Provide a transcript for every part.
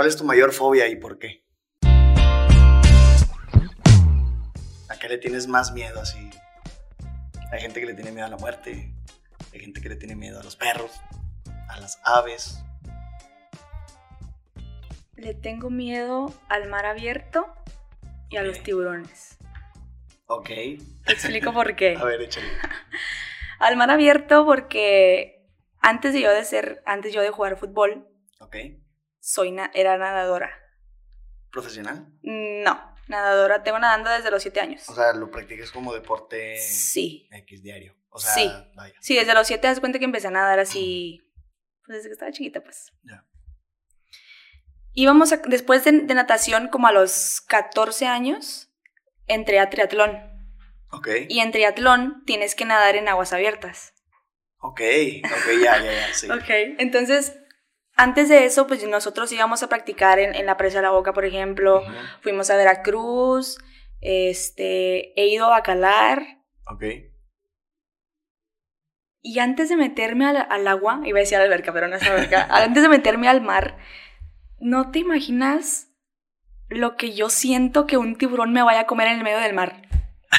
¿Cuál es tu mayor fobia y por qué? ¿A qué le tienes más miedo así? Hay gente que le tiene miedo a la muerte, hay gente que le tiene miedo a los perros, a las aves. Le tengo miedo al mar abierto y a los tiburones. Ok. Te explico por qué. A ver, échale. Al mar abierto porque antes de yo de ser, antes yo de jugar fútbol, Ok. Soy na- era nadadora. ¿Profesional? No, nadadora. Tengo nadando desde los siete años. O sea, lo practicas como deporte Sí. X diario. O sea, Sí. vaya. Sí, desde los siete das cuenta que empecé a nadar así, pues desde que estaba chiquita, pues. Ya. Íbamos a- después de, de natación, como a los 14 años, entré a triatlón. Ok. Y en triatlón tienes que nadar en aguas abiertas. Ok. Ok, ya, ya, ya. Sí. Ok. Entonces, antes de eso, pues nosotros íbamos a practicar en, en la presa de la boca, por ejemplo. Fuimos a Veracruz, este, he ido a Bacalar. Ok. Y antes de meterme al, al agua, iba a decir a la alberca, pero no es alberca, antes de meterme al mar, no te imaginas lo que yo siento que un tiburón me vaya a comer en el medio del mar.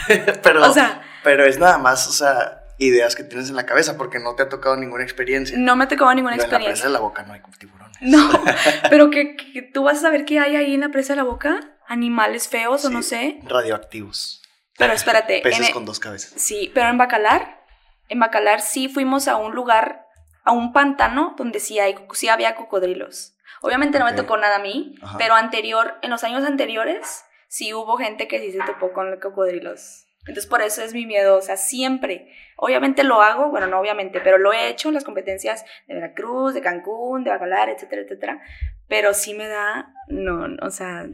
pero, O sea, pero es nada más, o sea, ideas que tienes en la cabeza porque no te ha tocado ninguna experiencia. no me tocó ninguna Pero En la presa experiencia. de la boca no hay tiburones. No, pero que, que tú vas a saber qué hay ahí en la presa de la boca, animales feos o no sé. Radioactivos. Pero espérate, Peces en e- con dos cabezas. sí, pero en Bacalar, en Bacalar sí fuimos a un lugar, a un pantano donde sí, hay, sí había cocodrilos. Obviamente no me tocó nada a mí, Ajá. pero anterior, en los años anteriores, sí hubo gente que sí se topó con los cocodrilos. Entonces por eso es mi miedo, o sea, siempre. Obviamente lo hago, bueno, no obviamente, pero lo he hecho en las competencias de Veracruz, de Cancún, de Bacalar, etcétera, etcétera. Pero sí me da, no, no, o sea,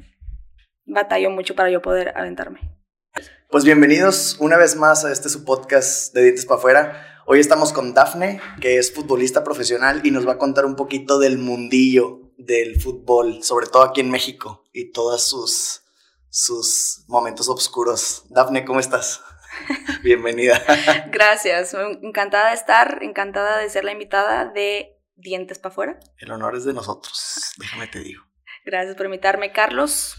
batallo mucho para yo poder aventarme. Pues bienvenidos una vez más a este su podcast de Dientes para afuera. Hoy estamos con Dafne, que es futbolista profesional y nos va a contar un poquito del mundillo del fútbol, sobre todo aquí en México y todos sus, sus momentos oscuros. Dafne, ¿cómo estás? Bienvenida. Gracias, encantada de estar, encantada de ser la invitada de Dientes para afuera. El honor es de nosotros, déjame te digo. Gracias por invitarme, Carlos.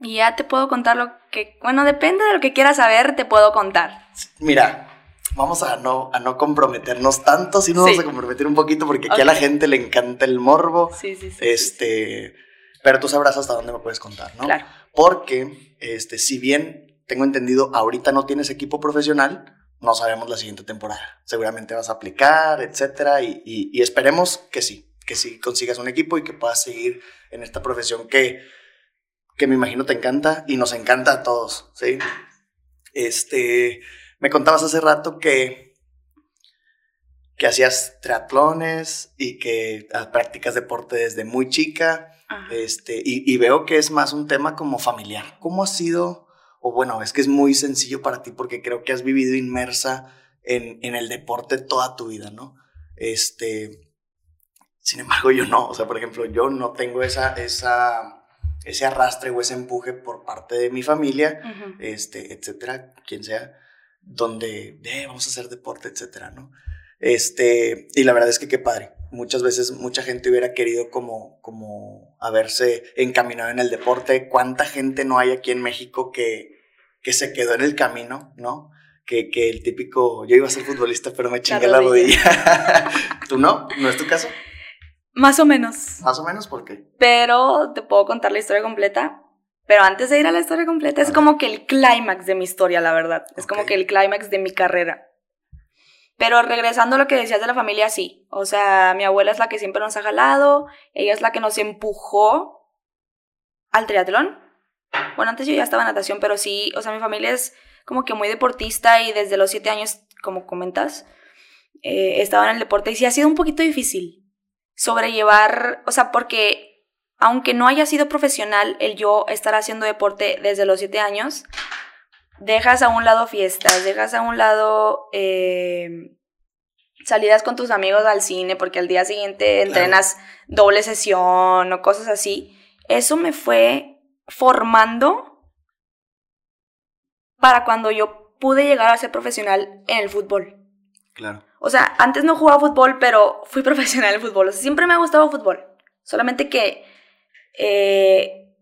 Y ya te puedo contar lo que, bueno, depende de lo que quieras saber, te puedo contar. Mira, vamos a no, a no comprometernos tanto, sino vamos Sí. a comprometer un poquito porque aquí a la gente le encanta el morbo. Sí, sí, sí. Este, pero tú sabrás hasta dónde me puedes contar, ¿no? Claro. Porque, este, si bien tengo entendido, ahorita no tienes equipo profesional, no sabemos la siguiente temporada. Seguramente vas a aplicar, etcétera, y, esperemos que sí, que sí consigas un equipo y que puedas seguir en esta profesión que, que me imagino te encanta y nos encanta a todos, ¿sí? Este, me contabas hace rato que que hacías triatlones y que ah, practicas deporte desde muy chica. Ajá. Este, y, y veo que es más un tema como familiar. ¿Cómo ha sido? O bueno, es que es muy sencillo para ti porque creo que has vivido inmersa en, en el deporte toda tu vida, ¿no? Este, sin embargo, yo no. O sea, por ejemplo, yo no tengo esa, esa, ese arrastre o ese empuje por parte de mi familia, este, etcétera, quien sea, donde "Eh, vamos a hacer deporte, etcétera, ¿no? Este, y la verdad es que qué padre. Muchas veces mucha gente hubiera querido como, como haberse encaminado en el deporte. ¿Cuánta gente no hay aquí en México que, que se quedó en el camino, no? Que, que el típico, yo iba a ser futbolista, pero me chingué la rodilla. rodilla. ¿Tú no? ¿No es tu caso? Más o menos. Más o menos, ¿por qué? Pero te puedo contar la historia completa. Pero antes de ir a la historia completa, es como que el clímax de mi historia, la verdad. Es como que el clímax de mi carrera. Pero regresando a lo que decías de la familia, sí. O sea, mi abuela es la que siempre nos ha jalado. Ella es la que nos empujó al triatlón. Bueno, antes yo ya estaba en natación, pero sí, o sea, mi familia es como que muy deportista y desde los siete años, como comentas, eh, estaba en el deporte y sí ha sido un poquito difícil sobrellevar, o sea, porque aunque no haya sido profesional el yo estar haciendo deporte desde los siete años, dejas a un lado fiestas, dejas a un lado eh, salidas con tus amigos al cine porque al día siguiente Claro. entrenas doble sesión o cosas así. Eso me fue formando para cuando yo pude llegar a ser profesional en el fútbol. Claro. O sea, antes no jugaba fútbol, pero fui profesional en fútbol. O sea, siempre me ha gustado fútbol. Solamente que eh,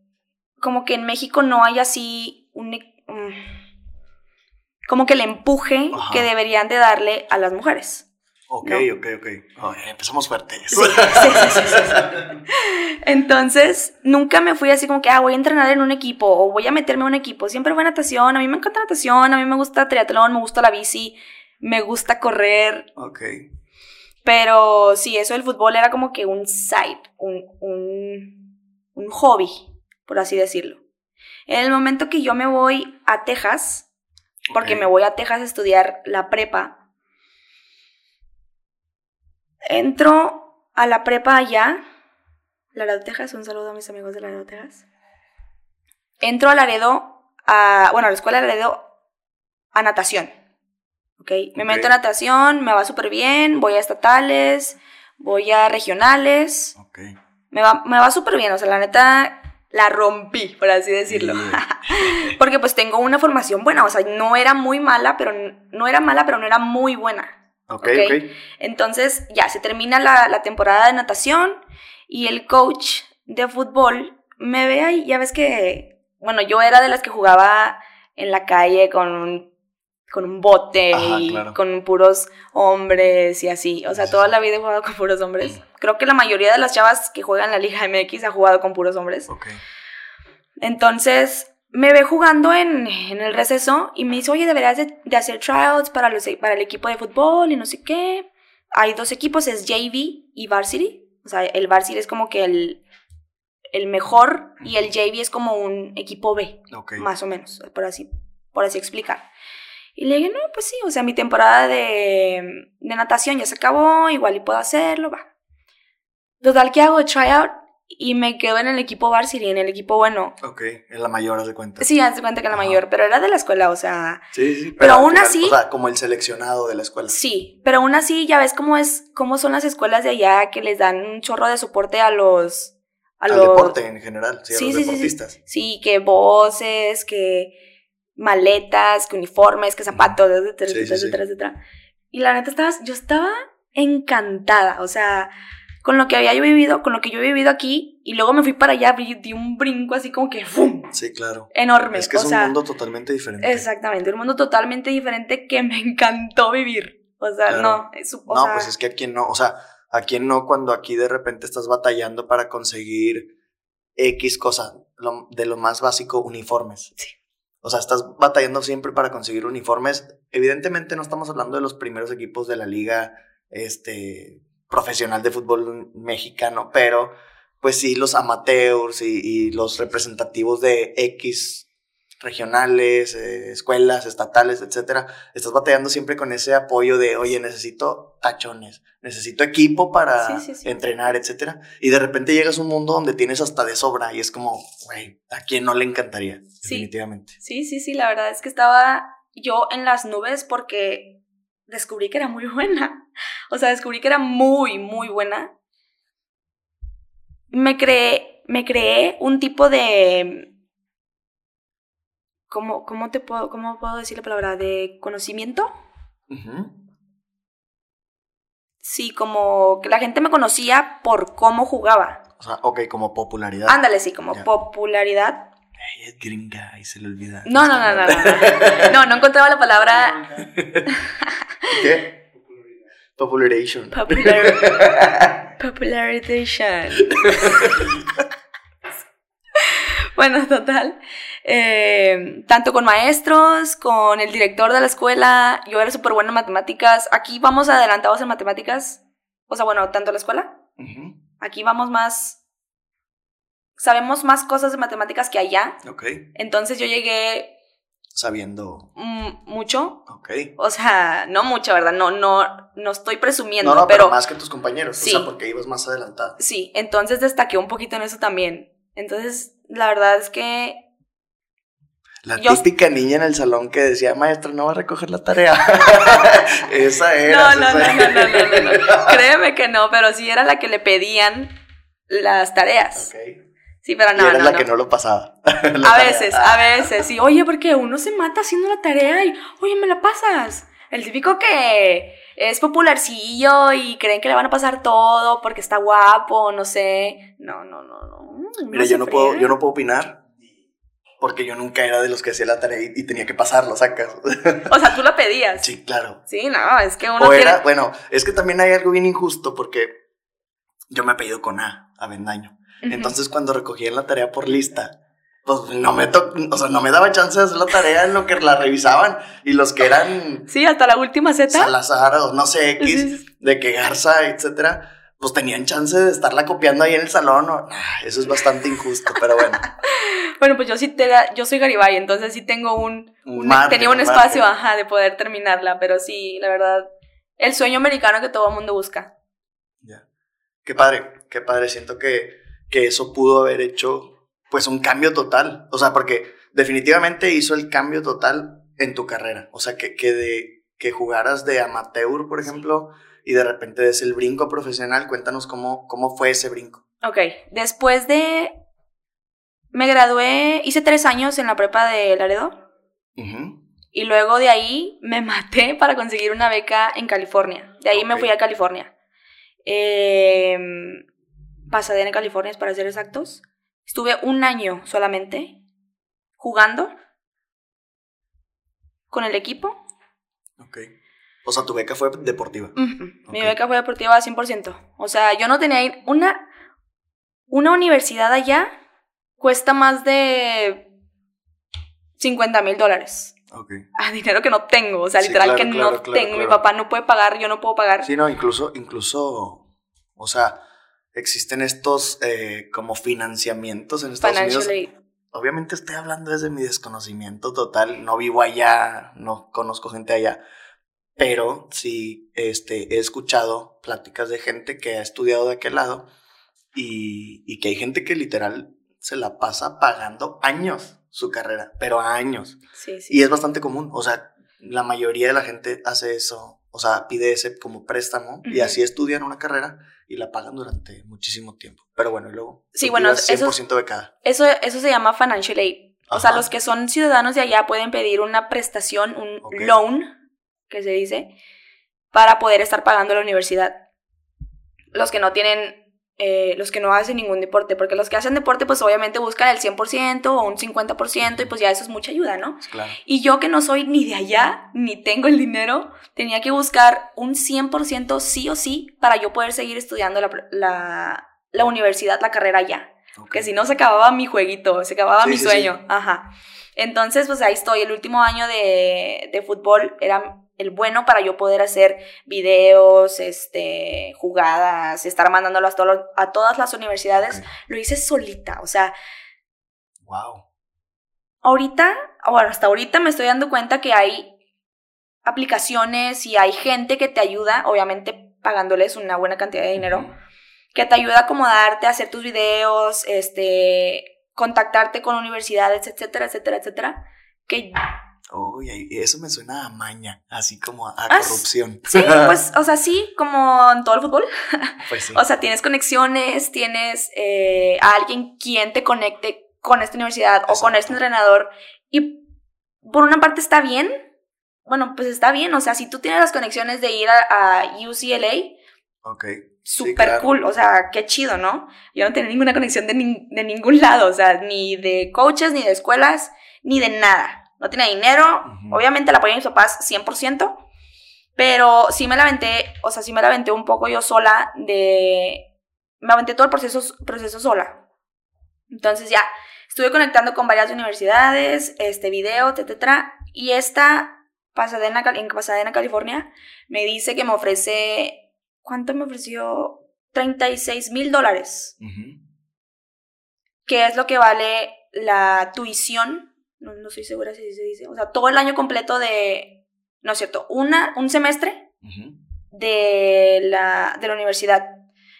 como que en México no hay así un... e- mm, como que el empuje Ajá. que deberían de darle a las mujeres. Ok, No. ok, ok. Oh, empezamos fuertes. Sí, sí, sí, sí, sí, sí. Entonces, nunca me fui así como que, ah, voy a entrenar en un equipo o voy a meterme en un equipo. Siempre fue natación. A mí me encanta natación, a mí me gusta triatlón, me gusta la bici, me gusta correr. Ok. Pero sí, eso del fútbol era como que un side, un, un, un hobby, por así decirlo. En el momento que yo me voy a Texas, porque me voy a Texas a estudiar la prepa, entro a la prepa allá, Laredo, Texas, un saludo a mis amigos de Laredo, Texas. Entro a Laredo, a, bueno, a la escuela de Laredo, a natación. ¿Ok? Me meto a natación, me va súper bien, voy a estatales, voy a regionales, me va, me va súper bien, o sea, la neta la rompí, por así decirlo. Porque pues tengo una formación buena, o sea, no era muy mala, pero no era mala, pero no era muy buena. Ok, Ok. Entonces ya se termina la, la temporada de natación y el coach de fútbol me ve ahí, ya ves que, bueno, yo era de las que jugaba en la calle con un, con un bote Ajá, y claro. con puros hombres y así. O sea, Sí, toda la vida he jugado con puros hombres. Creo que la mayoría de las chavas que juegan la Liga MX ha jugado con puros hombres. Ok. Entonces me ve jugando en, en el receso y me dice, oye, deberías de, de hacer tryouts para, los, para el equipo de fútbol y no sé qué. Hay dos equipos, es JV y Varsity. O sea, el Varsity es como que el, el mejor y el JV es como un equipo B, Ok. más o menos, por así, por así explicar. Y le dije, no, pues sí, o sea, mi temporada de, de natación ya se acabó, igual y puedo hacerlo, va. Total que hago tryout y me quedo en el equipo Varsity, en el equipo bueno. Ok. En la mayor, haz de cuenta. Sí, haz de cuenta que la Ajá. mayor, pero era de la escuela, o sea, Sí, sí. Pero al aún final, así- O sea, como el seleccionado de la escuela. sí, pero aún así ya ves cómo es, cómo son las escuelas de allá que les dan un chorro de soporte a los, a Al los, deporte en general, sí, a Sí, los sí, sí, sí. deportistas. sí, que voces, que maletas, que uniformes, que zapatos, etcétera, Sí, etcétera, sí. etcétera, etcétera. Y la neta estaba, yo estaba encantada, o sea, con lo que había yo vivido, con lo que yo he vivido aquí, y luego me fui para allá, di un brinco así como que ¡fum! Sí, claro. enorme. Es que o es un mundo totalmente diferente. Exactamente, un mundo totalmente diferente que me encantó vivir. O sea, Claro. no, es, o no, sea, pues es que a quien no, o sea, a quien no cuando aquí de repente estás batallando para conseguir X cosa, lo- de lo más básico, uniformes. Sí. O sea, estás batallando siempre para conseguir uniformes. Evidentemente no estamos hablando de los primeros equipos de la liga este, profesional de fútbol mexicano, pero pues sí los amateurs y, y los representativos de X regionales, eh, escuelas, estatales, etcétera, estás batallando siempre con ese apoyo de, oye, necesito tachones, necesito equipo para Sí, sí, sí. entrenar, etcétera. Y de repente llegas a un mundo donde tienes hasta de sobra y es como, güey, ¿a quién no le encantaría? Sí. Definitivamente. sí, sí, sí, la verdad es que estaba yo en las nubes porque descubrí que era muy buena. O sea, descubrí que era muy, muy buena. Me creé, me creé un tipo de... ¿Cómo, cómo te puedo, cómo puedo decir la palabra? ¿De conocimiento? Sí, como que la gente me conocía por cómo jugaba. O sea, ok, como popularidad. Ándale, sí, como popularidad. Es gringa y se le olvida. No, no, no, no, no. No, no, no encontraba la palabra ¿Qué? Popularization. popular, popularization. Bueno, total. eh, tanto con maestros, con el director de la escuela, yo era súper buena en matemáticas. Aquí vamos adelantados en matemáticas. O sea, bueno, tanto la escuela, aquí vamos más... Sabemos más cosas de matemáticas que allá. Ok. Entonces yo llegué Sabiendo. mm, mucho. Ok. O sea, no mucho, ¿verdad? No, no, no estoy presumiendo, No, no, pero, pero, más que tus compañeros. Sí. O sea, porque ibas más adelantada. sí, entonces destaqué un poquito en eso también. Entonces, la verdad es que La Yo- típica niña en el salón que decía, maestra, no va a recoger la tarea. esa era. no, no, no, no, no, no, no, no. Créeme que no, pero sí era la que le pedían las tareas. Ok. Sí, pero y no, eras no, la no. que no lo pasaba. A tarea. veces, a veces, sí. Oye, porque uno se mata haciendo la tarea y, oye, ¿me la pasas? El típico que es popularcillo y creen que le van a pasar todo porque está guapo, no sé. No, no, no, no. Mira, yo no, puedo, yo no puedo opinar porque yo nunca era de los que hacía la tarea y, tenía que pasarlo, sacas. O sea, tú la pedías. Sí, claro. Sí, no, es que uno. O era, bueno, es que también hay algo bien injusto porque yo me he pedido con A, Avendaño. Entonces, cuando recogía la tarea por lista, pues no me o sea, no me daba chance de hacer la tarea en lo que la revisaban y los que eran Sí, hasta la última Z. Salazar o no sé X, de que Garza, etcétera, pues tenían chance de estarla copiando ahí en el salón. O, eso es bastante injusto, pero bueno. bueno, pues yo sí te yo soy Garibay, entonces sí tengo un, tenía un, espacio, ajá, de poder terminarla, pero sí, la verdad, el sueño americano que todo el mundo busca. Ya. Qué padre, qué padre, siento que que eso pudo haber hecho pues un cambio total. O sea, porque definitivamente hizo el cambio total en tu carrera. O sea, que, que, de, que jugaras de amateur, por ejemplo, y de repente des el brinco profesional. Cuéntanos cómo, cómo fue ese brinco. Ok, después de... Me gradué, hice tres años en la prepa de Laredo. Y luego de ahí me maté para conseguir una beca en California. De ahí me fui a California. Eh, Pasadena, California, para ser exactos. Estuve un año solamente jugando con el equipo. Ok. O sea, tu beca fue deportiva. Mi beca fue deportiva 100%. O sea, yo no tenía una, una universidad allá cuesta más de 50 mil dólares. Ok. A dinero que no tengo. O sea, literal que no tengo. Mi papá no puede pagar, yo no puedo pagar. Sí, no, incluso, incluso, o sea, existen estos eh, como financiamientos en Estados Unidos. Obviamente estoy hablando desde mi desconocimiento total, no vivo allá, no conozco gente allá, pero sí este, he escuchado pláticas de gente que ha estudiado de aquel lado y, y que hay gente que literal se la pasa pagando años su carrera, pero años. Sí, sí. Y es bastante común, o sea, la mayoría de la gente hace eso, o sea, pide ese como préstamo y así estudian una carrera y la pagan durante muchísimo tiempo. Pero bueno, y luego sí, bueno, 100% de cada. Eso, eso se llama financial aid. O sea, los que son ciudadanos de allá pueden pedir una prestación, un loan, que se dice, para poder estar pagando la universidad. Los que no tienen eh, los que no hacen ningún deporte, porque los que hacen deporte pues obviamente buscan el 100% o un 50% y pues ya eso es mucha ayuda, ¿no? Y yo que no soy ni de allá, ni tengo el dinero, tenía que buscar un 100% sí o sí para yo poder seguir estudiando la, la, universidad, la carrera allá. Que si no se acababa mi jueguito, se acababa mi sueño. Ajá. Entonces pues ahí estoy, el último año de, de fútbol era el bueno para yo poder hacer videos, este, jugadas, estar mandándolas a, todas las universidades, lo hice solita, o sea. Wow. Ahorita, bueno, hasta ahorita me estoy dando cuenta que hay aplicaciones y hay gente que te ayuda, obviamente pagándoles una buena cantidad de dinero, que te ayuda a acomodarte, a hacer tus videos, este, contactarte con universidades, etcétera, etcétera, etcétera, que Uy, eso me suena a maña, así como a, ah, corrupción. Sí, pues, o sea, sí, como en todo el fútbol. Pues sí. O sea, tienes conexiones, tienes eh, a alguien quien te conecte con esta universidad o con este entrenador. Y por una parte está bien. Bueno, pues está bien. O sea, si tú tienes las conexiones de ir a, UCLA. Ok. Súper cool, o sea, qué chido, ¿no? Yo no tenía ninguna conexión de, de ningún lado, o sea, ni de coaches, ni de escuelas, ni de nada no tenía dinero, obviamente la apoyé a mis papás 100%, pero sí me la aventé, o sea, sí me la aventé un poco yo sola de... Me aventé todo el proceso, proceso sola. Entonces ya, estuve conectando con varias universidades, este video, etcétera, y esta Pasadena, en Pasadena, California, me dice que me ofrece, ¿cuánto me ofreció? 36 mil dólares. Que es lo que vale la tuición no, no estoy segura si se dice, o sea, todo el año completo de, no es cierto, una, un semestre de, la, de la universidad.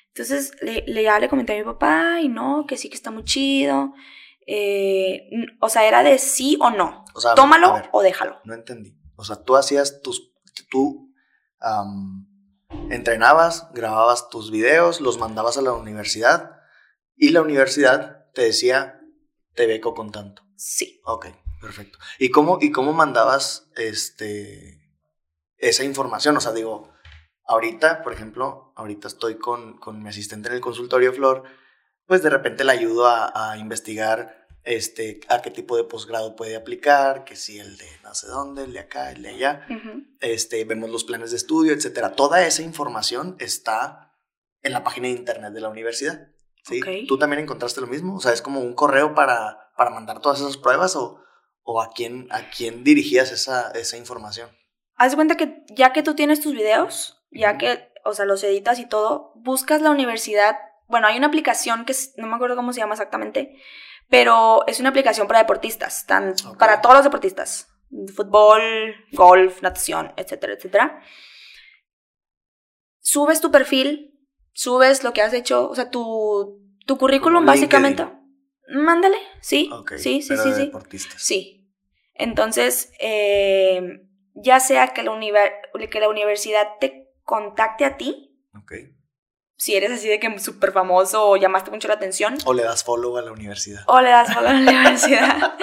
Entonces, le, le, ya le comenté a mi papá y no, que sí que está muy chido. Eh, o sea, era de sí o no. Tómalo o déjalo. No entendí. O sea, tú hacías tus, tú entrenabas, grababas tus videos, los mandabas a la universidad y la universidad te decía, te beco con tanto. Sí. Ok, perfecto. ¿Y cómo, y cómo mandabas este esa información. O sea, digo, ahorita, por ejemplo, ahorita estoy con, con mi asistente en el consultorio Flor, pues de repente le ayudo a, a investigar este, a qué tipo de posgrado puede aplicar, que si el de no sé dónde, el de acá, el de allá. este, vemos los planes de estudio, etcétera. Toda esa información está en la página de internet de la universidad. ¿sí? ¿Tú también encontraste lo mismo? O sea, es como un correo para, para mandar todas esas pruebas o, o a, quién, a quién dirigías esa, esa información. Haz de cuenta que ya que tú tienes tus videos, ya que, o sea, los editas y todo, buscas la universidad. Bueno, hay una aplicación que no me acuerdo cómo se llama exactamente, pero es una aplicación para deportistas, tan, para todos los deportistas, fútbol, golf, natación, etcétera, etcétera. Subes tu perfil, subes lo que has hecho, o sea, tu, tu currículum básicamente. Mándale, sí, sí, sí, sí, sí. Sí. Entonces, eh, ya sea que la, que la universidad te contacte a ti, okay si eres así de que súper famoso o llamaste mucho la atención. O le das follow a la universidad. O le das follow a la universidad.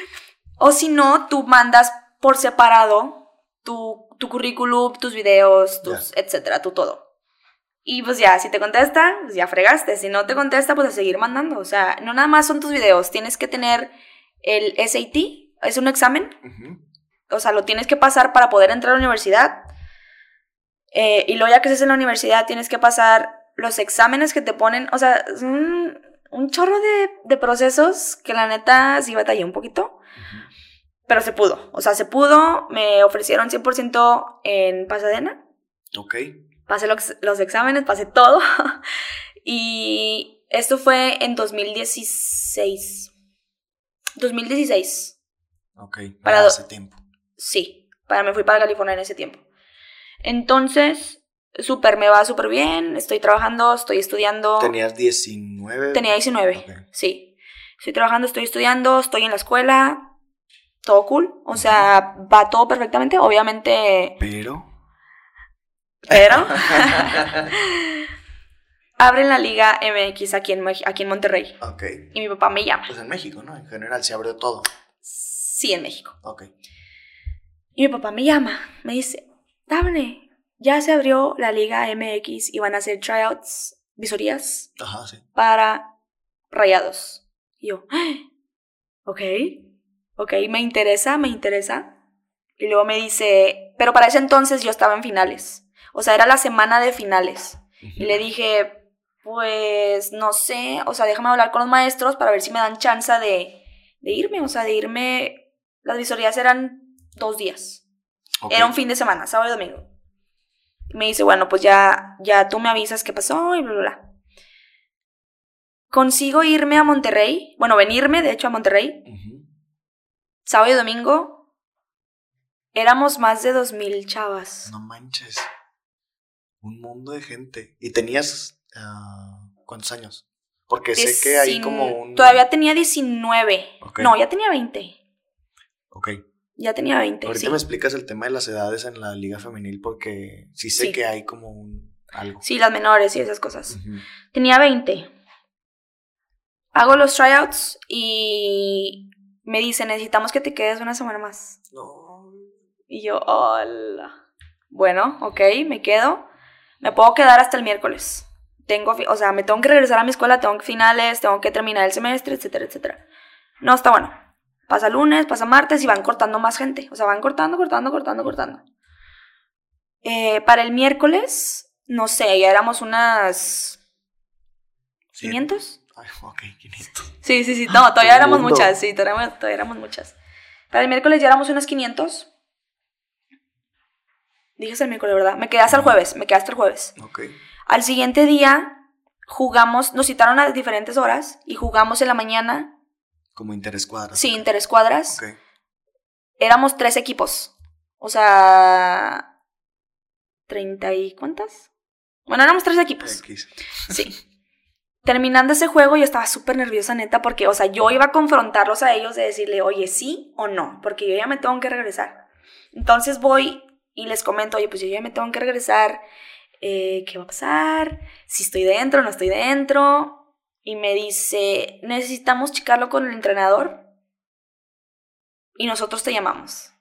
o si no, tú mandas por separado tu, tu currículum, tus videos, tus, etcétera, tu todo. Y pues ya, si te contesta, pues ya fregaste. Si no te contesta, pues a seguir mandando. O sea, no nada más son tus videos. Tienes que tener el SAT, es un examen. O sea, lo tienes que pasar para poder entrar a la universidad. Eh, y luego ya que estés en la universidad, tienes que pasar los exámenes que te ponen, o sea, es un, chorro de, procesos que la neta sí batallé un poquito. Pero se pudo, o sea, se pudo, me ofrecieron 100% en Pasadena. Ok. Pasé los, los exámenes, pasé todo. y esto fue en 2016. 2016. Ok, para hace tiempo. Sí, para me fui para California en ese tiempo. Entonces, súper, me va súper bien, estoy trabajando, estoy estudiando. ¿Tenías 19? Tenía 19, sí. Estoy trabajando, estoy estudiando, estoy en la escuela, todo cool, o sea, va todo perfectamente, obviamente. Pero. Pero. Abren la Liga MX aquí en, aquí en Monterrey. Ok. Y mi papá me llama. Pues en México, ¿no? En general se abrió todo. Sí, en México. Ok. Y mi papá me llama, me dice, Dame, ya se abrió la Liga MX y van a hacer tryouts, visorías para rayados. Y yo, ¡Ah! ok, ok, me interesa, me interesa. Y luego me dice, pero para ese entonces yo estaba en finales. O sea, era la semana de finales. Y le dije, pues no sé, o sea, déjame hablar con los maestros para ver si me dan chance de, de irme. O sea, de irme. Las visorías eran dos días. Era un fin de semana, sábado y domingo me dice, bueno, pues ya, ya tú me avisas qué pasó y bla, bla, bla. Consigo irme a Monterrey, bueno, venirme, de hecho, a Monterrey. Sábado y domingo. Éramos más de dos mil chavas. No manches. Un mundo de gente. ¿Y tenías ah, cuántos años? Porque sé que hay como un... Todavía tenía 19. No, ya tenía 20. Ok. Ya tenía 20. Ahorita me explicas el tema de las edades en la liga femenil porque sí sé que hay como un algo. Sí, las menores y esas cosas. Tenía 20. Hago los tryouts y me dice, necesitamos que te quedes una semana más. No. Y yo, hola. Bueno, ok, me quedo. Me puedo quedar hasta el miércoles. Tengo, o sea, me tengo que regresar a mi escuela, tengo finales, tengo que terminar el semestre, etcétera, etcétera. No, está bueno. Pasa lunes, pasa martes y van cortando más gente. O sea, van cortando, cortando, cortando, cortando. Eh, para el miércoles, no sé, ya éramos unas... ¿500? Ay, ok, 500. Sí, sí, sí. No, todavía éramos muchas. Sí, todavía, éramos muchas. Para el miércoles ya éramos unas 500. Dije el miércoles, ¿verdad? Me quedé hasta el jueves. Me quedé hasta el jueves. Ok. Al siguiente día jugamos, nos citaron a diferentes horas y jugamos en la mañana como interescuadras. Sí, interescuadras. Ok. Éramos tres equipos. O sea. ¿Treinta y cuántas? Bueno, éramos tres equipos. Sí. Terminando ese juego, yo estaba súper nerviosa, neta, porque, o sea, yo iba a confrontarlos a ellos de decirle, oye, sí o no, porque yo ya me tengo que regresar. Entonces voy y les comento, oye, pues yo ya me tengo que regresar, eh, ¿qué va a pasar? Si estoy dentro, no estoy dentro y me dice, necesitamos checarlo con el entrenador y nosotros te llamamos.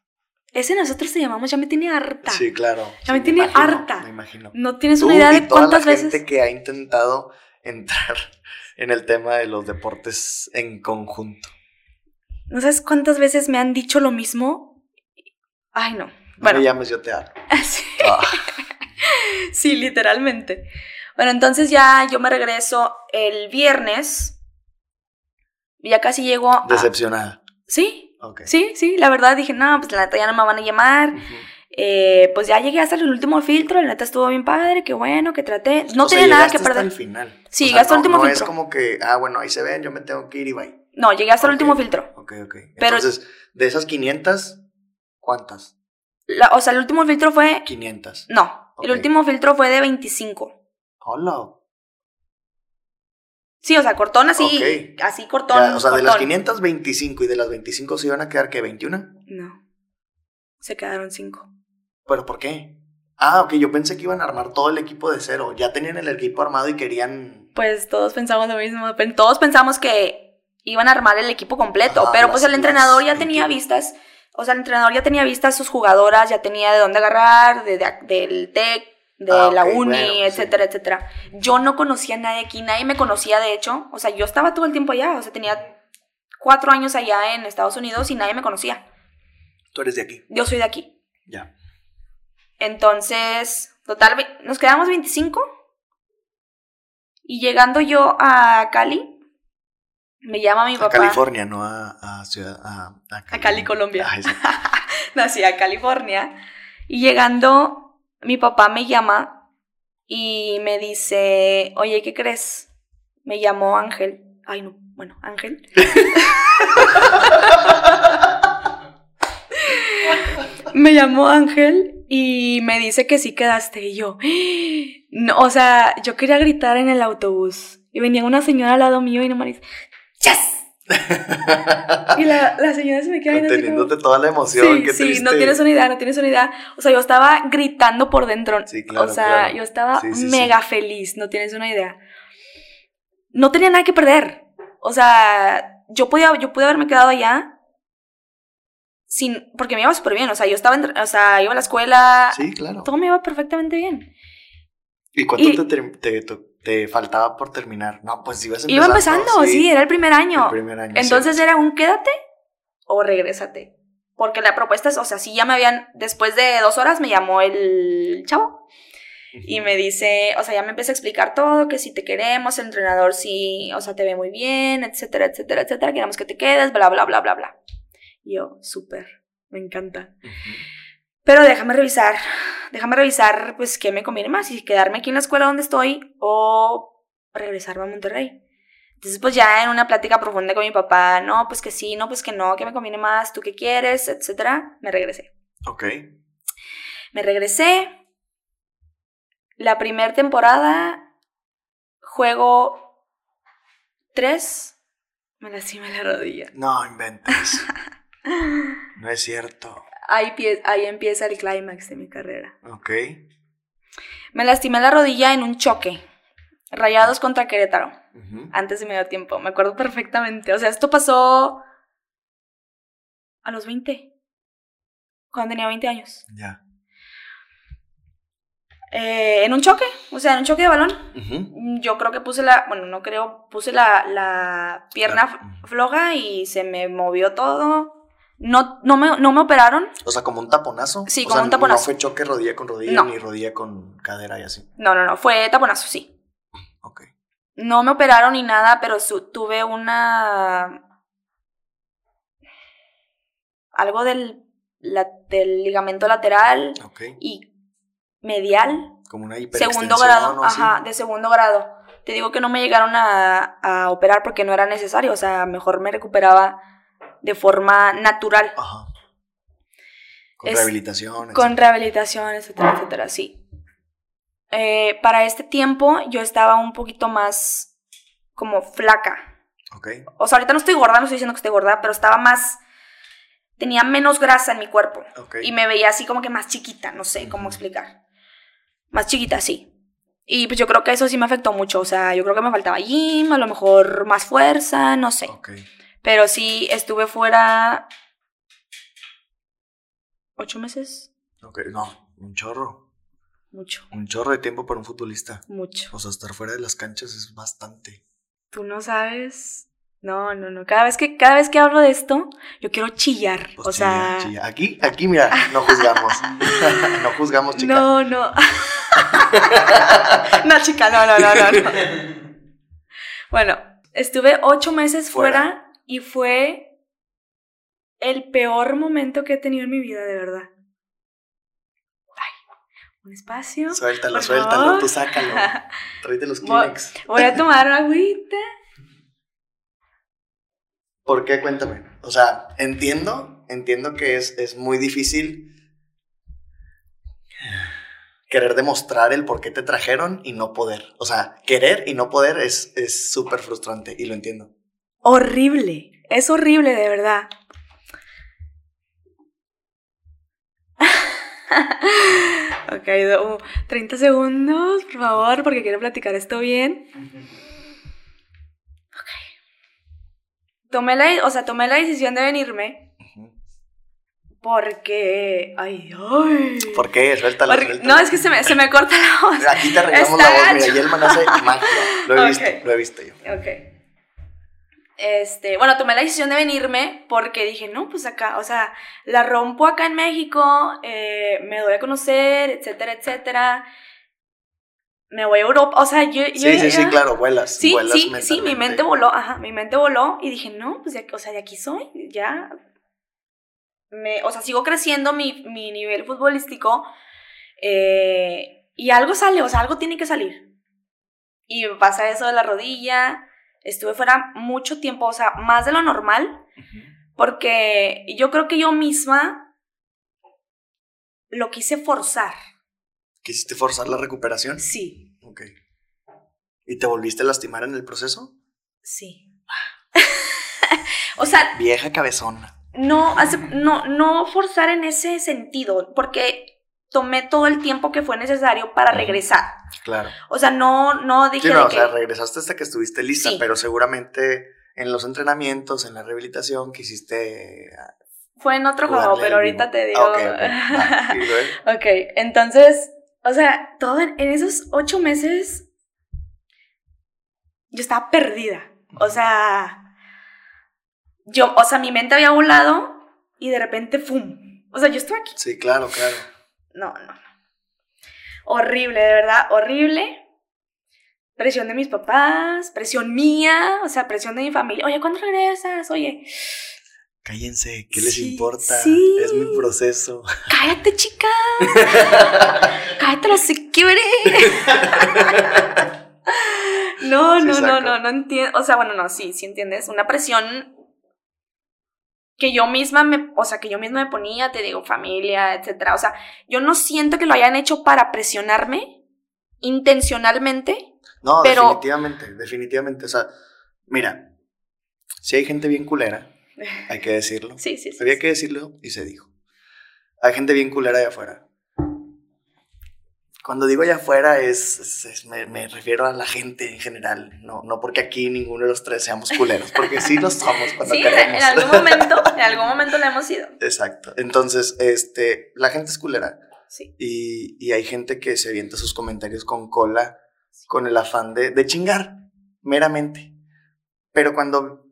Ese nosotros te llamamos, ya me tiene harta. Sí, claro. Ya me tiene imagino, harta. Me imagino. No tienes Tú una idea y de toda cuántas la veces. gente que ha intentado entrar en el tema de los deportes en conjunto. ¿No sabes cuántas veces me han dicho lo mismo? Ay, no. No Bueno, me llames, yo te hablo. sí, Ah, sí, literalmente. Bueno, entonces ya yo me regreso el viernes. Ya casi llego a... decepcionada. Sí, Ok. sí, sí. La verdad dije, no, pues la neta ya no me van a llamar. Ujú. Eh, pues ya llegué hasta el último filtro. La neta estuvo bien padre, qué bueno, que traté. No O sea, tenía nada llegaste que hasta perder. el final. Sí, O sea, hasta el no- último no filtro. es como que, ah, bueno, ahí se ven, yo me tengo que ir y bye. No, llegué hasta el Ok. último filtro. Ok, ok. Pero- Entonces, de esas 500, ¿cuántas? La- o sea, el último filtro fue. 500. No, el último filtro fue de 25. Hola. Sí, o sea, cortón así. Ok. Así cortón. Ya, o sea, de las cortón. 500, 25 y de las 25 se iban a quedar, ¿qué? ¿21? No. Se quedaron 5. ¿Pero por qué? Ah, ok, yo pensé que iban a armar todo el equipo de cero. Ya tenían el equipo armado y querían... Pues todos pensamos lo mismo. Todos pensamos que iban a armar el equipo completo. Ajá, pero pues el entrenador ya tenía vistas. O sea, el entrenador ya tenía vistas sus jugadoras, ya tenía de dónde agarrar, de, de- del TEC, de Ah, la ok, uni, bueno, pues sí. etcétera, etcétera. Yo no conocía a nadie aquí, nadie me conocía de hecho. O sea, yo estaba todo el tiempo allá. O sea, tenía cuatro años allá en Estados Unidos y nadie me conocía. Tú eres de aquí. Yo soy de aquí. Ya. Entonces, total, nos quedamos 25. Y llegando yo a Cali, me llama mi A papá. California, no a, a Ciudad... A, A Cali, Colombia. Ah, exacto. Nací a California. Y llegando, mi papá me llama y me dice, oye, ¿qué crees? Me llamó Ángel. Ay, no, bueno, Ángel. me llamó Ángel y me dice que sí quedaste. Y yo, no, o sea, yo quería gritar en el autobús. Y venía una señora al lado mío y nomás dice, ¡Yes! Y la, la señora se me queda viendo como- Conteniéndote toda la emoción. Sí, qué sí, no tienes una idea, no tienes una idea. O sea, yo estaba gritando por dentro. Sí, claro, O sea, claro. yo estaba Sí, sí, mega feliz, no tienes una idea. No tenía nada que perder. O sea, yo podía, yo pude haberme quedado allá sin, porque me iba súper bien. O sea, yo estaba, en- o sea, iba a la escuela, Sí, claro. todo me iba perfectamente bien. ¿Y cuánto y- te, te, te- faltaba por terminar? No, pues ibas Iba empezando, sí, era el primer año. El primer año. Entonces sí. era un quédate o regrésate. Porque la propuesta es, o sea, sí ya me habían, después de dos horas me llamó el chavo y me dice, o sea, ya me empieza a explicar todo, que si te queremos, el entrenador sí, o sea, te ve muy bien, etcétera, etcétera, etcétera, queremos que te quedes, bla, bla, bla, bla, bla. Y yo, súper, me encanta. Ujú. Pero déjame revisar, déjame revisar, pues, qué me conviene más, si quedarme aquí en la escuela donde estoy o regresarme a Monterrey. Entonces, pues ya en una plática profunda con mi papá, no, pues que sí, no, pues que no, que me conviene más, tú qué quieres, etcétera, me regresé. Ok. Me regresé. La primera temporada juego tres, me lastimé la rodilla. No inventes. no es cierto. Ahí, pie- ahí empieza el clímax de mi carrera. Ok. Me lastimé la rodilla en un choque. Rayados contra Querétaro. Ujú. Antes de medio tiempo. Me acuerdo perfectamente. O sea, esto pasó a los 20. Cuando tenía 20 años. Ya. Eh, en un choque. O sea, en un choque de balón. Yo creo que puse la. Bueno, no creo. Puse la, la pierna floja y se me movió todo. No, no, me, no me operaron. O sea, como un taponazo. Sí, O como sea, un taponazo. No fue choque rodilla con rodilla No. ni rodilla con cadera y así. No, no, no. Fue taponazo, sí. Ok. No me operaron ni nada, pero su- tuve una. Algo del, la- del ligamento lateral Ok. y medial. Como una Segundo hiperextensión grado. o. Ajá, de segundo grado. Te digo que no me llegaron a, a operar porque no era necesario. O sea, mejor me recuperaba de forma natural. Ajá. Con Es- rehabilitación. Con etcétera. rehabilitación, etcétera, etcétera, sí. Eh, para este tiempo yo estaba un poquito más como flaca. Ok. O sea, ahorita no estoy gorda, no estoy diciendo que estoy gorda, pero estaba más. Tenía menos grasa en mi cuerpo. Ok. Y me veía así como que más chiquita, no sé cómo explicar. Más chiquita, sí. Y pues yo creo que eso sí me afectó mucho. O sea, yo creo que me faltaba gym, a lo mejor más fuerza, no sé. Ok. Pero sí estuve fuera ¿Ocho meses? Ok, no, un chorro. Mucho, Un chorro de tiempo para un futbolista. mucho. O sea, estar fuera de las canchas es bastante. Tú no sabes. No, no, no. Cada vez que, cada vez que hablo de esto, yo quiero chillar. Pues o sea. chilla. Aquí, aquí, mira, no juzgamos. no juzgamos, chica. No, no. no, chica, no, no, no, no, no. Bueno, estuve ocho meses fuera. Fuera. Y fue el peor momento que he tenido en mi vida, de verdad. Ay, un espacio. Suéltalo, suéltalo, favor. tú sácalo. Tráete los Kleenex. Voy a tomar agüita. ¿Por qué? Cuéntame. O sea, entiendo, entiendo que es, es muy difícil querer demostrar el por qué te trajeron y no poder. O sea, querer y no poder es es súper frustrante y lo entiendo. Horrible. Es horrible, de verdad. ok, do- 30 segundos, por favor, porque quiero platicar esto bien. Ok. Tomé la, o sea, tomé la decisión de venirme porque... Ay, ay. ¿Por qué? Suéltalo, Porque- no, es que se me, se me corta la voz. Aquí te arreglamos la voz. Mira, gacho. Yelman hace magia. Lo he visto, lo he visto yo. Ok. Este, bueno, tomé la decisión de venirme porque dije, no, pues acá, o sea, la rompo acá en México, eh, me doy a conocer, etcétera, etcétera. Me voy a Europa, o sea, yo... yo Sí, sí, sí, ya- claro, vuelas. Sí, vuelas sí, sí, mi mente voló, ajá, mi mente voló y dije, no, pues ya, o sea, de aquí soy, ya. Me, o sea, sigo creciendo mi, mi nivel futbolístico eh, y algo sale, o sea, algo tiene que salir. Y me pasa eso de la rodilla, estuve fuera mucho tiempo, o sea, más de lo normal, porque yo creo que yo misma lo quise forzar, ¿Quisiste forzar la recuperación? sí, Ok. ¿Y te volviste a lastimar en el proceso? sí. o sea, Vieja cabezona. no, hace- no, no forzar en ese sentido, porque tomé todo el tiempo que fue necesario para regresar. Claro. O sea, no, no dije Sí, no, de o que... sea, regresaste hasta que estuviste lista, Sí. pero seguramente en los entrenamientos, en la rehabilitación, quisiste. ah, Fue en otro juego, pero ahorita te digo. Ah, ok, ok, va. Y luego, ok, entonces, o sea, todo en, en esos ocho meses yo estaba perdida. O sea, yo, o sea, mi mente había volado y de repente, ¡fum! O sea, yo estaba aquí. Sí, claro, claro. No, no, no. Horrible, de verdad, horrible. Presión de mis papás, presión mía, o sea, presión de mi familia. Oye, ¿cuándo regresas? Oye, Cállense, ¿qué les importa? sí. Es mi proceso. cállate, chica. cállate quiebre. no, Sí, no, no, saco. no, no entiendo. O sea, bueno, no, sí, sí entiendes. Una presión que yo misma me, o sea, que yo misma me ponía, te digo, familia, etcétera. O sea, yo no siento que lo hayan hecho para presionarme intencionalmente. No, Pero- definitivamente, definitivamente. O sea, mira, si hay gente bien culera, hay que decirlo. Sí, sí, sí. Había sí. que decirlo y se dijo. Hay gente bien culera allá afuera. Cuando digo allá afuera es, es- es- me, me refiero a la gente en general, no, no porque aquí ninguno de los tres seamos culeros, porque sí lo somos cuando Sí, en, queremos. en algún momento, en algún momento lo hemos ido. Exacto. Entonces, este, la gente es culera Sí. y, y hay gente que se avienta sus comentarios con cola, con el afán de, de chingar, meramente. Pero cuando,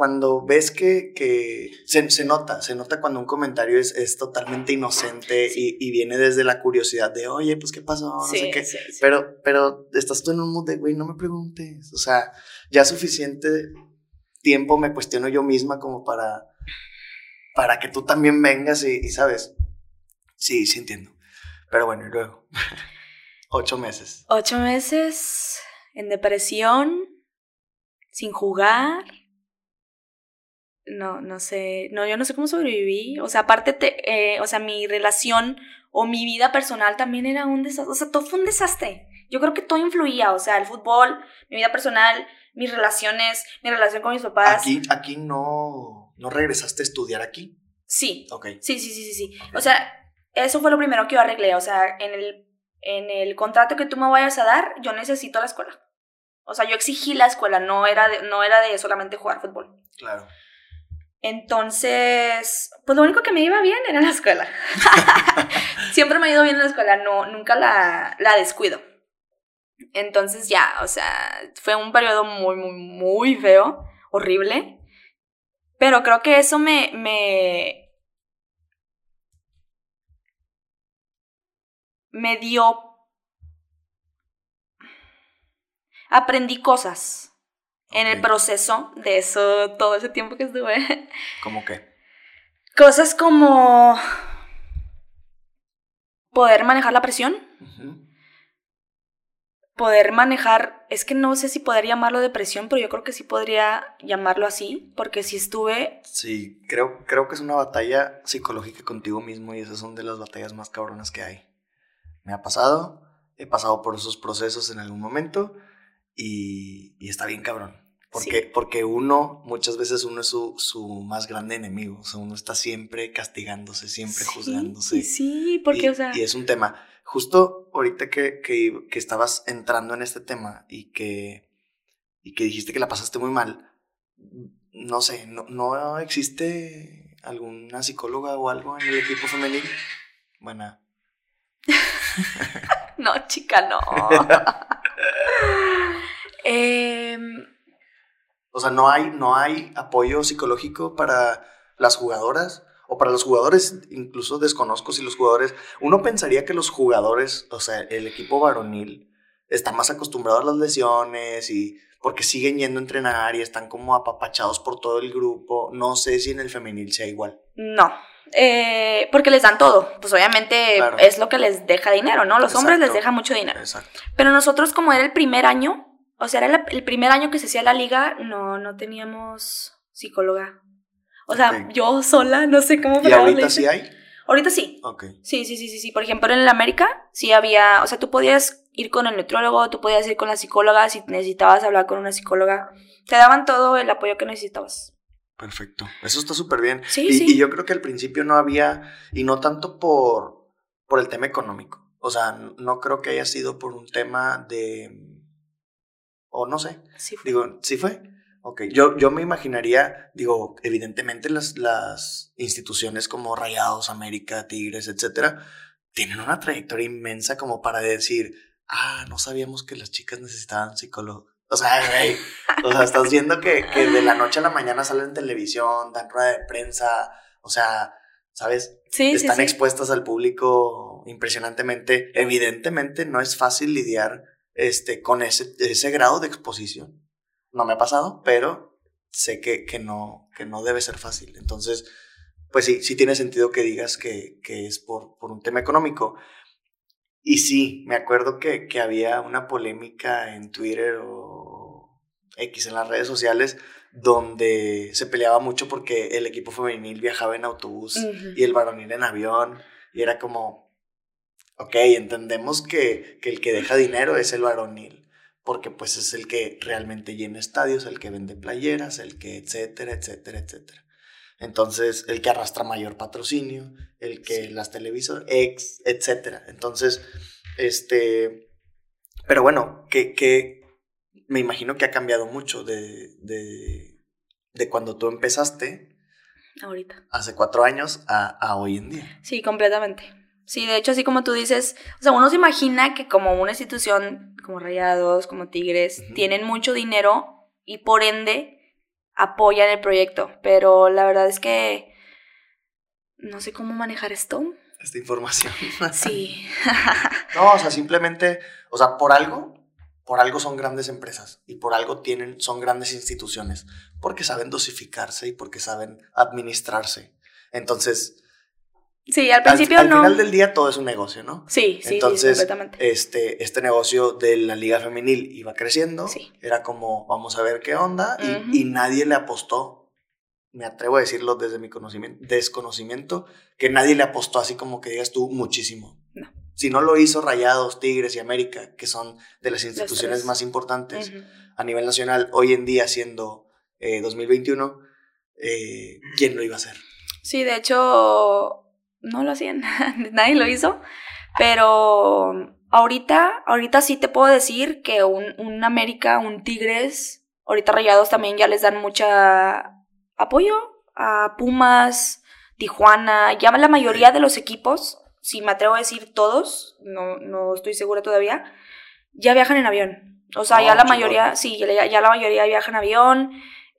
cuando ves que, que se, se nota, se nota cuando un comentario es, es totalmente inocente y, y viene desde la curiosidad de, oye, pues qué pasó, no sé qué. sí. Pero, pero estás tú en un mood de, güey, no me preguntes. O sea, ya suficiente tiempo me cuestiono yo misma como para, para que tú también vengas y, y, sabes. Sí, sí entiendo. Pero bueno, y luego. Ocho meses. Ocho meses en depresión, sin jugar. No, no sé, no, yo no sé cómo sobreviví. O sea, aparte, te, eh, o sea, mi relación o mi vida personal también era un desastre. O sea, todo fue un desastre. Yo creo que todo influía. O sea, el fútbol, mi vida personal, mis relaciones, mi relación con mis papás. Aquí, aquí no, no regresaste a estudiar aquí. Sí, Ok. sí, sí, sí, sí, sí. O sea, eso fue lo primero que yo arreglé. O sea, en el, en el contrato que tú me vayas a dar, yo necesito la escuela. O sea, yo exigí la escuela, no era de, no era de solamente jugar fútbol. Claro. Entonces, pues lo único que me iba bien era la escuela. Siempre me ha ido bien en la escuela, no, nunca la, la descuido. Entonces ya, o sea, fue un periodo muy, muy, muy feo, horrible. Pero creo que eso me, me, me dio... Aprendí cosas en el proceso de eso, todo ese tiempo que estuve. ¿Cómo qué? Cosas como poder manejar la presión, poder manejar, es que no sé si poder llamarlo depresión, pero yo creo que sí podría llamarlo así, porque si estuve, Sí, creo, creo que es una batalla psicológica contigo mismo y esas son de las batallas más cabronas que hay. Me ha pasado, he pasado por esos procesos en algún momento y, y está bien cabrón. Porque, porque uno, muchas veces uno es su, su más grande enemigo. O sea, uno está siempre castigándose, siempre Sí, juzgándose. Sí, porque, y, o sea, y es un tema. Justo ahorita que, que, que estabas entrando en este tema y que, y que dijiste que la pasaste muy mal, no sé, no, no existe alguna psicóloga o algo en el equipo femenil. Buena. no, chica, no. Em, O sea, no hay, no hay apoyo psicológico para las jugadoras o para los jugadores, incluso desconozco si los jugadores, uno pensaría que los jugadores, o sea, el equipo varonil está más acostumbrado a las lesiones y porque siguen yendo a entrenar y están como apapachados por todo el grupo. No sé si en el femenil sea igual. no. Eh, porque les dan todo. Pues obviamente Claro. es lo que les deja dinero, ¿no? Los hombres les deja mucho dinero. Exacto. Pero nosotros, como era el primer año, o sea, era el primer año que se hacía la liga, no, no teníamos psicóloga. O sea, yo sola, no sé cómo ¿Y ahorita sí hay? Ahorita sí. Ok. Sí, sí, sí, sí, sí. Por ejemplo, en el América sí había, o sea, tú podías ir con el nutriólogo, tú podías ir con la psicóloga si necesitabas hablar con una psicóloga. Te daban todo el apoyo que necesitabas. Perfecto. Eso está súper bien. Sí, y, sí. y yo creo que al principio no había, y no tanto por, por el tema económico. O sea, no creo que haya sido por un tema de. O no sé. Sí, fue. Digo, ¿sí fue? Ok. Yo, yo me imaginaría, digo, evidentemente las, las instituciones como Rayados, América, Tigres, etcétera, tienen una trayectoria inmensa como para decir, ah, no sabíamos que las chicas necesitaban psicólogo. O sea, güey, o sea, estás viendo que, que de la noche a la mañana salen en televisión, dan rueda de prensa, o sea, ¿sabes? sí, sí, Están sí. expuestas al público impresionantemente. Evidentemente no es fácil lidiar este, con ese, ese grado de exposición. No me ha pasado, pero sé que, que, no, que no debe ser fácil. Entonces, pues sí, sí tiene sentido que digas que, que es por, por un tema económico. Y sí, me acuerdo que, que había una polémica en Twitter o X en las redes sociales donde se peleaba mucho porque el equipo femenil viajaba en autobús y el varonil en avión. Y era como, ok, entendemos que, que el que deja dinero es el varonil, porque pues es el que realmente llena estadios, el que vende playeras, el que etcétera, etcétera, etcétera. Entonces, el que arrastra mayor patrocinio, el que Sí. las televisoras, ex, etcétera. Entonces, este, pero bueno, que, que me imagino que ha cambiado mucho de, de, de cuando tú empezaste Ahorita. hace cuatro años a, a hoy en día. Sí, completamente. Sí, de hecho, así como tú dices, o sea, uno se imagina que como una institución como Rayados, como Tigres, tienen mucho dinero y por ende apoyan el proyecto, pero la verdad es que no sé cómo manejar esto. Esta información. Sí. No, o sea, simplemente, o sea, por algo, por algo son grandes empresas y por algo tienen, son grandes instituciones, porque saben dosificarse y porque saben administrarse. Entonces, Sí, al al, principio al no. final del día todo es un negocio, ¿no? Sí, sí, sí, Entonces, completamente. Este, este negocio de la liga femenil iba creciendo, Sí. era como, vamos a ver qué onda, y, Ujú. y nadie le apostó, me atrevo a decirlo desde mi conocimiento, desconocimiento, que nadie le apostó así como que digas tú muchísimo. No. Si no lo hizo Rayados, Tigres y América, que son de las instituciones más importantes Ujú. a nivel nacional, hoy en día siendo eh, 2021, eh, ¿quién lo iba a hacer? Sí, de hecho, no lo hacían, nadie lo hizo, pero ahorita, ahorita sí te puedo decir que un, un América, un Tigres, ahorita Rayados también ya les dan mucha apoyo, a Pumas, Tijuana, ya la mayoría de los equipos, si me atrevo a decir todos, no, no estoy segura todavía, ya viajan en avión. O sea, ya Oh, la mayoría, sí, ya, ya la mayoría viaja en avión.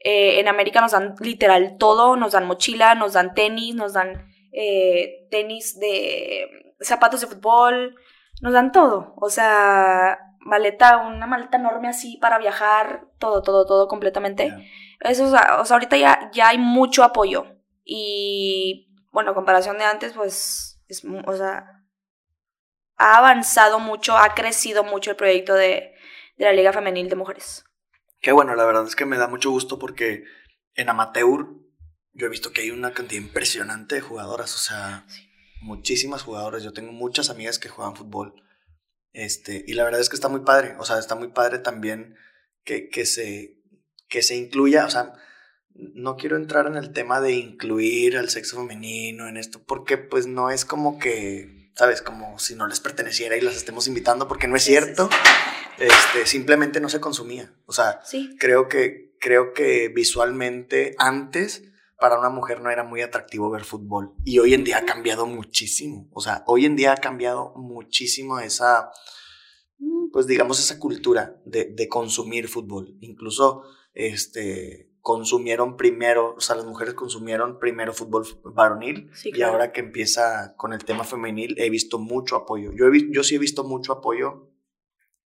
Eh, en América nos dan literal todo, nos dan mochila, nos dan tenis, nos dan eh, tenis de zapatos de fútbol, nos dan todo. O sea, maleta, una maleta enorme así para viajar, todo, todo, todo completamente. Ya. Eso, o sea, o sea, ahorita ya, ya hay mucho apoyo. Y bueno, a comparación de antes, pues, es, o sea, ha avanzado mucho, ha crecido mucho el proyecto de, de la Liga Femenil de Mujeres. Qué bueno, la verdad es que me da mucho gusto porque en amateur yo he visto que hay una cantidad impresionante de jugadoras, o sea, Sí. muchísimas jugadoras. Yo tengo muchas amigas que juegan fútbol. Este, y la verdad es que está muy padre, o sea, está muy padre también que, que se que se incluya, o sea, no quiero entrar en el tema de incluir al sexo femenino en esto, porque pues no es como que, ¿sabes? Como si no les perteneciera y las estemos invitando, porque no es cierto. Este, simplemente no se consumía. O sea, Sí, creo que, creo que visualmente antes para una mujer no era muy atractivo ver fútbol. Y hoy en día ha cambiado muchísimo. O sea, hoy en día ha cambiado muchísimo esa, pues digamos, esa cultura de, de consumir fútbol. Incluso, este, consumieron primero, o sea, las mujeres consumieron primero fútbol varonil Sí, y ahora que empieza con el tema femenil he visto mucho apoyo. Yo, he yo sí he visto mucho apoyo,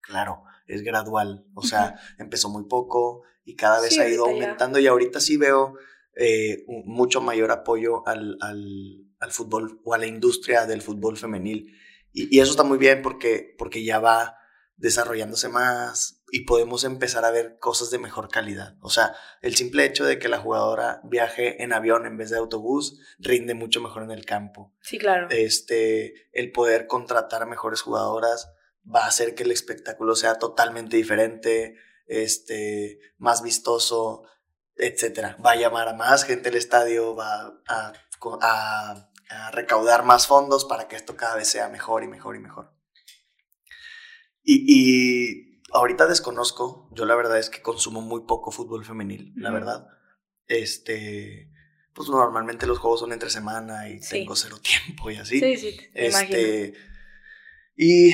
claro, es gradual, o sea, empezó muy poco y cada vez Sí, ha ido ya. aumentando y ahorita sí veo eh, mucho mayor apoyo al, al- al fútbol o a la industria del fútbol femenil. Y, y eso está muy bien porque, porque ya va desarrollándose más y podemos empezar a ver cosas de mejor calidad. O sea, el simple hecho de que la jugadora viaje en avión en vez de autobús rinde mucho mejor en el campo. sí, claro. Este, el poder contratar a mejores jugadoras va a hacer que el espectáculo sea totalmente diferente, este, más vistoso, etcétera. Va a llamar a más gente al estadio, va a, a- a recaudar más fondos para que esto cada vez sea mejor y mejor y mejor. Y, y ahorita desconozco, yo la verdad es que consumo muy poco fútbol femenil, la verdad. Este, pues normalmente los juegos son entre semana y Sí. tengo cero tiempo y así. Sí, sí, imagino. Este, y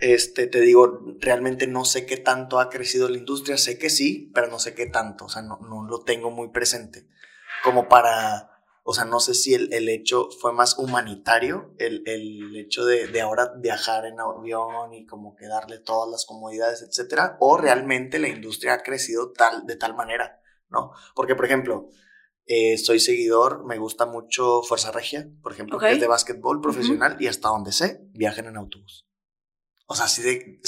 este, te digo, realmente no sé qué tanto ha crecido la industria, sé que sí, pero no sé qué tanto, o sea, no, no lo tengo muy presente. Como para, o sea, no sé si el, el hecho fue más humanitario, el, el hecho de, de ahora viajar en avión y como que darle todas las comodidades, etcétera, o realmente la industria ha crecido tal, de tal manera, ¿no? Porque, por ejemplo, eh, soy seguidor, me gusta mucho Fuerza Regia, por ejemplo, Ok. que es de básquetbol profesional y hasta donde sé, viajan en autobús. O sea, así de...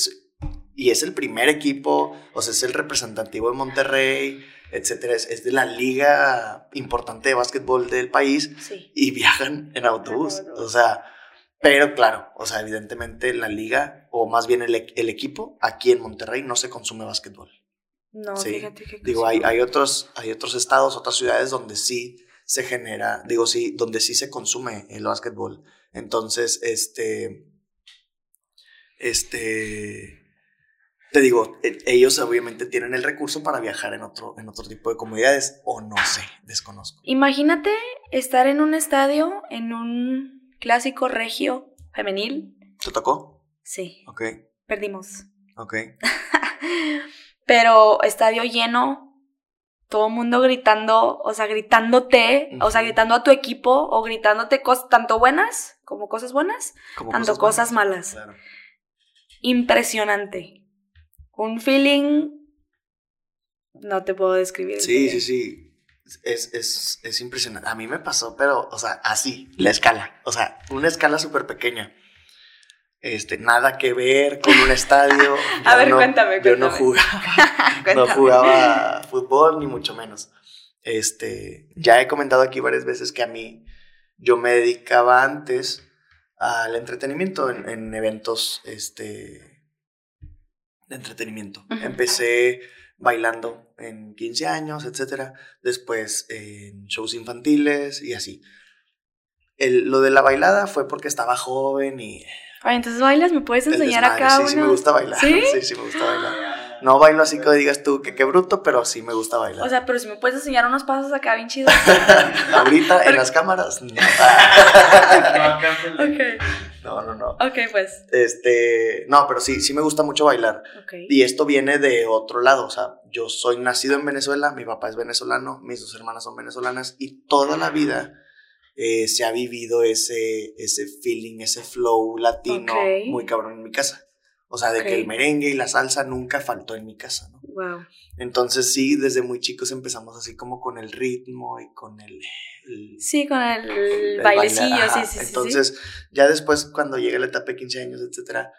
Y es el primer equipo, o sea, es el representativo de Monterrey, etcétera. Es, es de la liga importante de básquetbol del país Sí. y viajan en autobús. O sea, pero claro, o sea, evidentemente la liga, o más bien el, e- el equipo, aquí en Monterrey no se consume básquetbol. No, Sí, fíjate que Digo, hay, hay, otros, hay otros estados, otras ciudades donde sí se genera, digo, sí, donde sí se consume el básquetbol. Entonces, este, este, te digo, e- ellos obviamente tienen el recurso para viajar en otro, en otro tipo de comunidades, o no sé, desconozco. Imagínate estar en un estadio, en un clásico regio femenil. ¿Te tocó? Sí, Ok, perdimos. ok. Pero estadio lleno, todo el mundo gritando, o sea, gritándote, o sea, gritando a tu equipo o gritándote cosas tanto buenas como cosas buenas, Como tanto cosas malas. Claro. Impresionante. Un feeling no te puedo describir. Sí, sí, sí. Es, es, es impresionante. A mí me pasó, pero, o sea, así, la escala. O sea, una escala súper pequeña. Este, nada que ver con un estadio. A Yo ver, no- cuéntame, Yo no cuéntame. jugaba, no Cuéntame. jugaba fútbol, ni mucho menos. Este, ya he comentado aquí varias veces que a mí, yo me dedicaba antes al entretenimiento en, en eventos, este, de entretenimiento. Empecé bailando en 15 años, etcétera. Después en shows infantiles y así. El- lo de la bailada fue porque estaba joven y Ay, entonces bailas, ¿me puedes enseñar acá Sí, sí me gusta bailar. ¿Sí? sí, sí me gusta bailar. No bailo así que digas tú que qué bruto, pero sí me gusta bailar. O sea, pero si me puedes enseñar unos pasos acá bien chidos. Ahorita en las cámaras. No. ok. No, no, no. Ok, pues. Este, no, pero sí, sí me gusta mucho bailar. Ok. Y esto viene de otro lado, o sea, yo soy nacido en Venezuela, mi papá es venezolano, mis dos hermanas son venezolanas y toda la vida eh, se ha vivido ese, ese feeling, ese flow latino Ok. muy cabrón en mi casa. O sea, de que el merengue y la salsa nunca faltó en mi casa, ¿no? Wow. Entonces sí, desde muy chicos empezamos así como con el ritmo y con el... el- Sí, con el, el bailecillo, bailar, sí, sí, sí, sí. Entonces, ya después, cuando llega la etapa de 15 años, etcétera,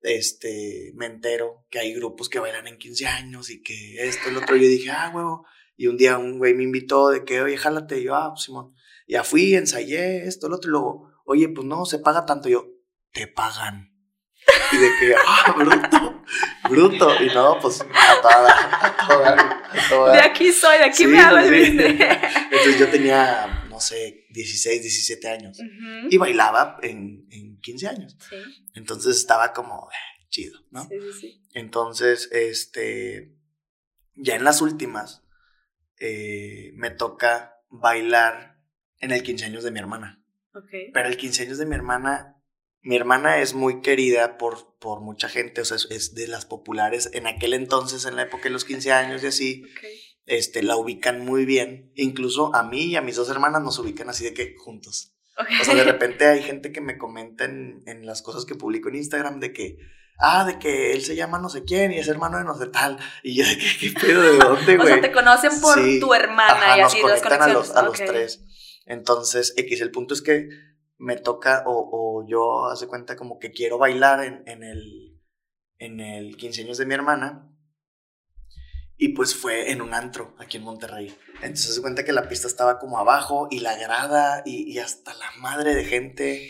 este, me entero que hay grupos que bailan en 15 años y que esto, el otro. Yo dije, ah, huevo. Y un día un güey me invitó de que, oye, jálate. Y yo, ah, pues Simón. Ya fui, ensayé esto, el otro. Y luego, oye, pues no, se paga tanto. Y yo, te pagan. Y de que, ah, bruto, bruto. Y no, pues a toda, a toda, a toda. De aquí soy, de aquí Sí, me hago el sí. business. Entonces yo tenía, no sé, 16, 17 años. Ujú. Y bailaba en, en 15 años. Sí, Entonces estaba como eh, chido, ¿no? sí, sí, sí. Entonces, este, ya en las últimas, eh, me toca bailar en el 15 años de mi hermana. Ok. Pero el 15 años de mi hermana, mi hermana es muy querida por, por mucha gente, o sea, es, de las populares. En aquel entonces, en la época de los 15 años y así, Ok. este, la ubican muy bien. Incluso a mí y a mis dos hermanas nos ubican así de que juntos. Ok. O sea, de repente hay gente que me comenta en, en las cosas que publico en Instagram de que, ah, de que él se llama no sé quién y es hermano de no sé tal. Y yo de que, ¿qué pedo? ¿De dónde, O güey? sea, te conocen por Sí. tu hermana Ajá, y nos así las conectan a conexiones. los, a los Ok. tres. Entonces, X, el punto es que me toca, o, o yo hace cuenta como que quiero bailar en, en el, en el 15 años de mi hermana. Y pues fue en un antro aquí en Monterrey. Entonces se cuenta que la pista estaba como abajo y la grada y, y hasta la madre de gente.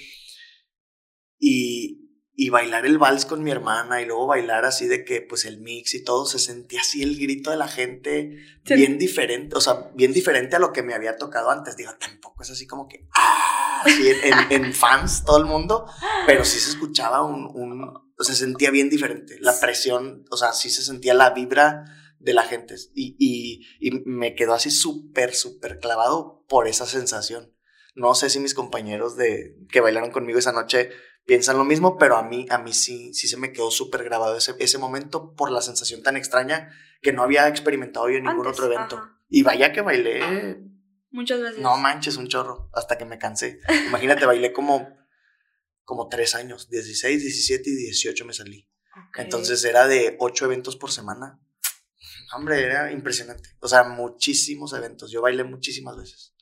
Y, y bailar el vals con mi hermana y luego bailar así de que pues el mix y todo, se sentía así el grito de la gente Sí. bien diferente, o sea, bien diferente a lo que me había tocado antes. Digo, tampoco es así como que, ah, así en, en- fans todo el mundo, pero sí se escuchaba un, un, o sea, se sentía bien diferente. La presión, o sea, sí se sentía la vibra de la gente y, y, y me quedó así súper, súper clavado por esa sensación. No sé si mis compañeros de, que bailaron conmigo esa noche piensan lo mismo, pero a mí, a mí sí, sí se me quedó súper grabado ese, ese momento por la sensación tan extraña que no había experimentado yo en ningún Antes, otro evento. ajá. Y vaya que bailé, Muchas veces. no manches, un chorro, hasta que me cansé. Imagínate, bailé como, como tres años, 16, 17 y 18 me salí. Entonces era de ocho eventos por semana. Hombre, era impresionante. O sea, muchísimos eventos. Yo bailé muchísimas veces.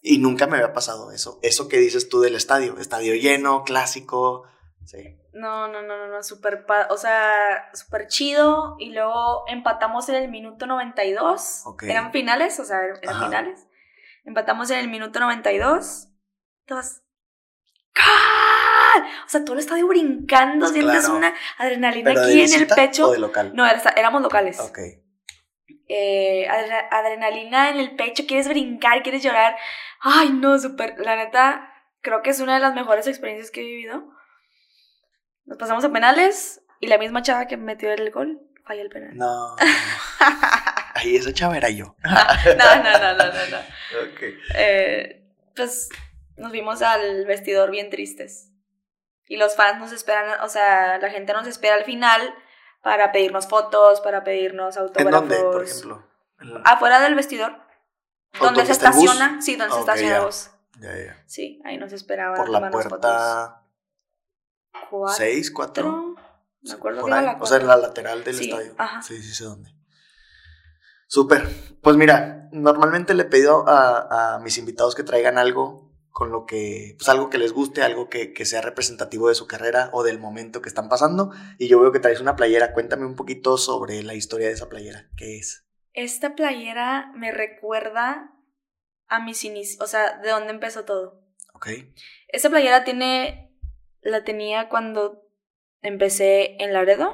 Y nunca me había pasado eso. Eso que dices tú del estadio. Estadio lleno, clásico. Sí. No, no, no, no, no, súper, o sea, súper chido. Y luego empatamos en el minuto 92. Ok. Eran finales, o sea, eran Ajá. finales. Empatamos en el minuto 92. Dos. ¡Gol! O sea, todo el estadio brincando, sientes Claro. una adrenalina ¿Pero de aquí en el pecho. o de local? No, éramos locales. Ok. eh, adre- adrenalina en el pecho, quieres brincar, quieres llorar. Ay, no, súper. La neta, creo que es una de las mejores experiencias que he vivido. Nos pasamos a penales y la misma chava que metió el gol falla el penal. No. Ahí esa chava era yo. No, no, no, no, no. no. Ok. Eh, pues nos vimos al vestidor bien tristes. Y los fans nos esperan, o sea, la gente nos espera al final para pedirnos fotos, para pedirnos ¿En autógrafos. dónde, por ejemplo? En la- Afuera del vestidor. ¿O Donde dónde se estaciona. Sí, donde se Ok, estaciona ya. el bus. Ya, ya. Sí, ahí nos esperaban Por la tomarnos fotos. puerta Cuatro. 6, 4. Me acuerdo por que era la O sea, en cuatro. la lateral del Sí, estadio. ajá. Sí, sí sé dónde. Súper. Pues mira, normalmente le he pedido a, a mis invitados que traigan algo con lo que, pues algo que les guste, algo que, que sea representativo de su carrera o del momento que están pasando. Y yo veo que traes una playera. Cuéntame un poquito sobre la historia de esa playera. ¿Qué es? Esta playera me recuerda a mis inicios, o sea, de dónde empezó todo. ¿Ok? Esta playera tiene, la tenía cuando empecé en Laredo.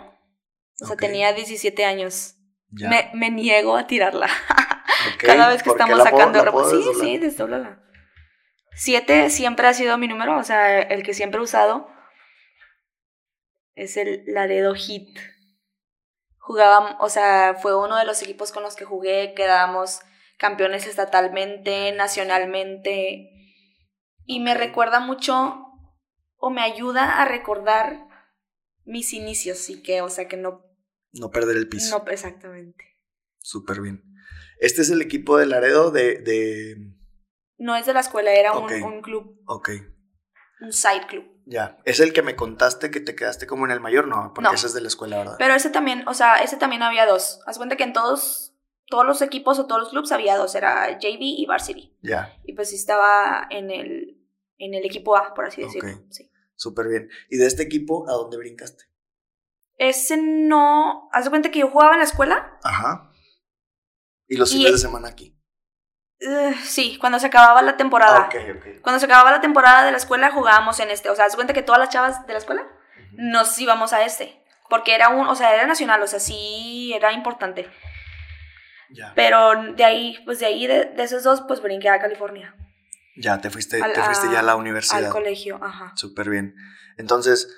O sea, tenía 17 años. Ya. Me, me niego a tirarla. Cada vez que ¿por qué estamos la puedo- sacando la ropa. Sí, sí. Siete siempre ha sido mi número, o sea, el que siempre he usado. Es el Laredo Hit. Jugábamos, o sea, fue uno de los equipos con los que jugué, quedábamos campeones estatalmente, nacionalmente. Y me recuerda mucho o me ayuda a recordar mis inicios, sí que, o sea, que no... No perder el piso. No, exactamente. Súper bien. Este es el equipo de Laredo de, de... No es de la escuela, era un, un club. Ok. Un side club. Ya, es el que me contaste que te quedaste como en el mayor, no, porque ese es de la escuela, ¿verdad? Pero ese también, o sea, ese también había dos. Haz cuenta que en todos, todos los equipos o todos los clubs había dos, era JV y Varsity. Ya. Y pues estaba en el, en el equipo A, por así decirlo. Sí. Súper bien. ¿Y de este equipo a dónde brincaste? Ese no. Haz cuenta que yo jugaba en la escuela. Ajá. ¿Y los fines de semana aquí? Sí, cuando se acababa la temporada. Cuando se acababa la temporada de la escuela jugábamos en este. O sea, haz cuenta que todas las chavas de la escuela nos íbamos a este. Porque era un, o sea, era nacional, o sea, sí era importante. Ya. Pero de ahí, pues de ahí, de, esos dos, pues brinqué a California. Ya, te fuiste, te fuiste ya a la universidad. Al colegio, ajá. Súper bien. Entonces,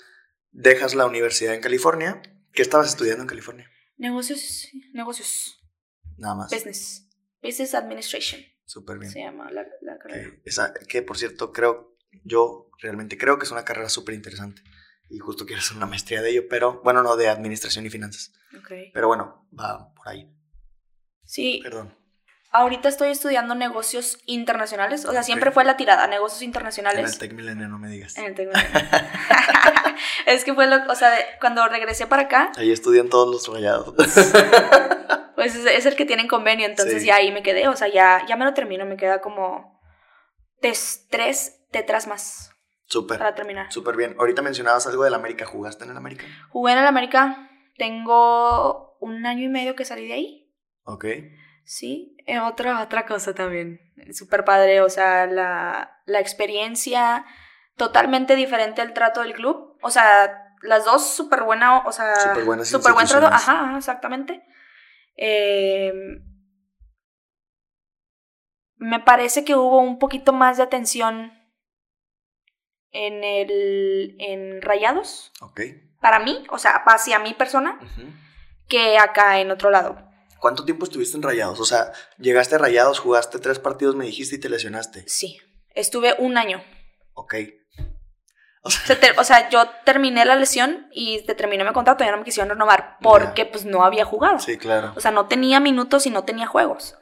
dejas la universidad en California. ¿Qué estabas estudiando en California? Negocios, negocios. Nada más. Business. Business Administration. Súper bien. Se llama la, carrera. Que, esa, que, por cierto, creo, yo realmente creo que es una carrera súper interesante. Y justo quiero hacer una maestría de ello, pero bueno, no de administración y finanzas. Okay. Pero bueno, va por ahí. Sí. Perdón. Ahorita estoy estudiando negocios internacionales. O sea, siempre fue la tirada, negocios internacionales. En el Tech Milenio, no me digas. En el Tech Milenio. es que fue lo, o sea, cuando regresé para acá. Ahí estudian todos los rayados. pues es, el que tienen convenio, entonces ya ahí me quedé. O sea, ya, ya me lo termino, me queda como tres tetras más. Súper. Para terminar. Súper bien. Ahorita mencionabas algo del América. ¿Jugaste en el América? Jugué en el América. Tengo un año y medio que salí de ahí. Ok. Sí, eh, otra, otra cosa también. Súper padre, o sea, la, la experiencia totalmente diferente al trato del club. O sea, las dos súper buena, o sea, súper super buen trato. Ajá, exactamente. Em, me parece que hubo un poquito más de atención en el en Rayados. Ok. Para mí, o sea, hacia mi persona, que acá en otro lado. ¿Cuánto tiempo estuviste en Rayados? O sea, llegaste a Rayados, jugaste tres partidos, me dijiste, y te lesionaste. Sí, estuve un año. Ok. O sea, yo terminé la lesión y te terminé mi contrato y ya no me quisieron renovar porque pues no había jugado. Sí, claro. O sea, no tenía minutos y no tenía juegos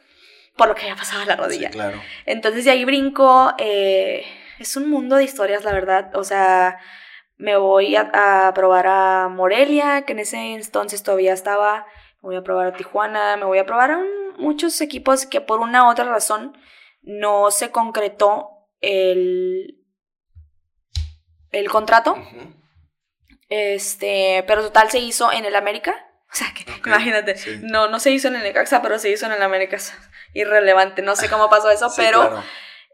por lo que había pasado en la rodilla. Sí, claro. Entonces de ahí brinco. Eh, es un mundo de historias, la verdad. O sea, me voy a, a probar a Morelia, que en ese entonces todavía estaba me voy a probar a Tijuana, me voy a probar a muchos equipos que por una u otra razón no se concretó el, el contrato. Este, pero total se hizo en el América. O sea, que imagínate, no, no se hizo en el Necaxa, pero se hizo en el América. Irrelevante, no sé cómo pasó eso, pero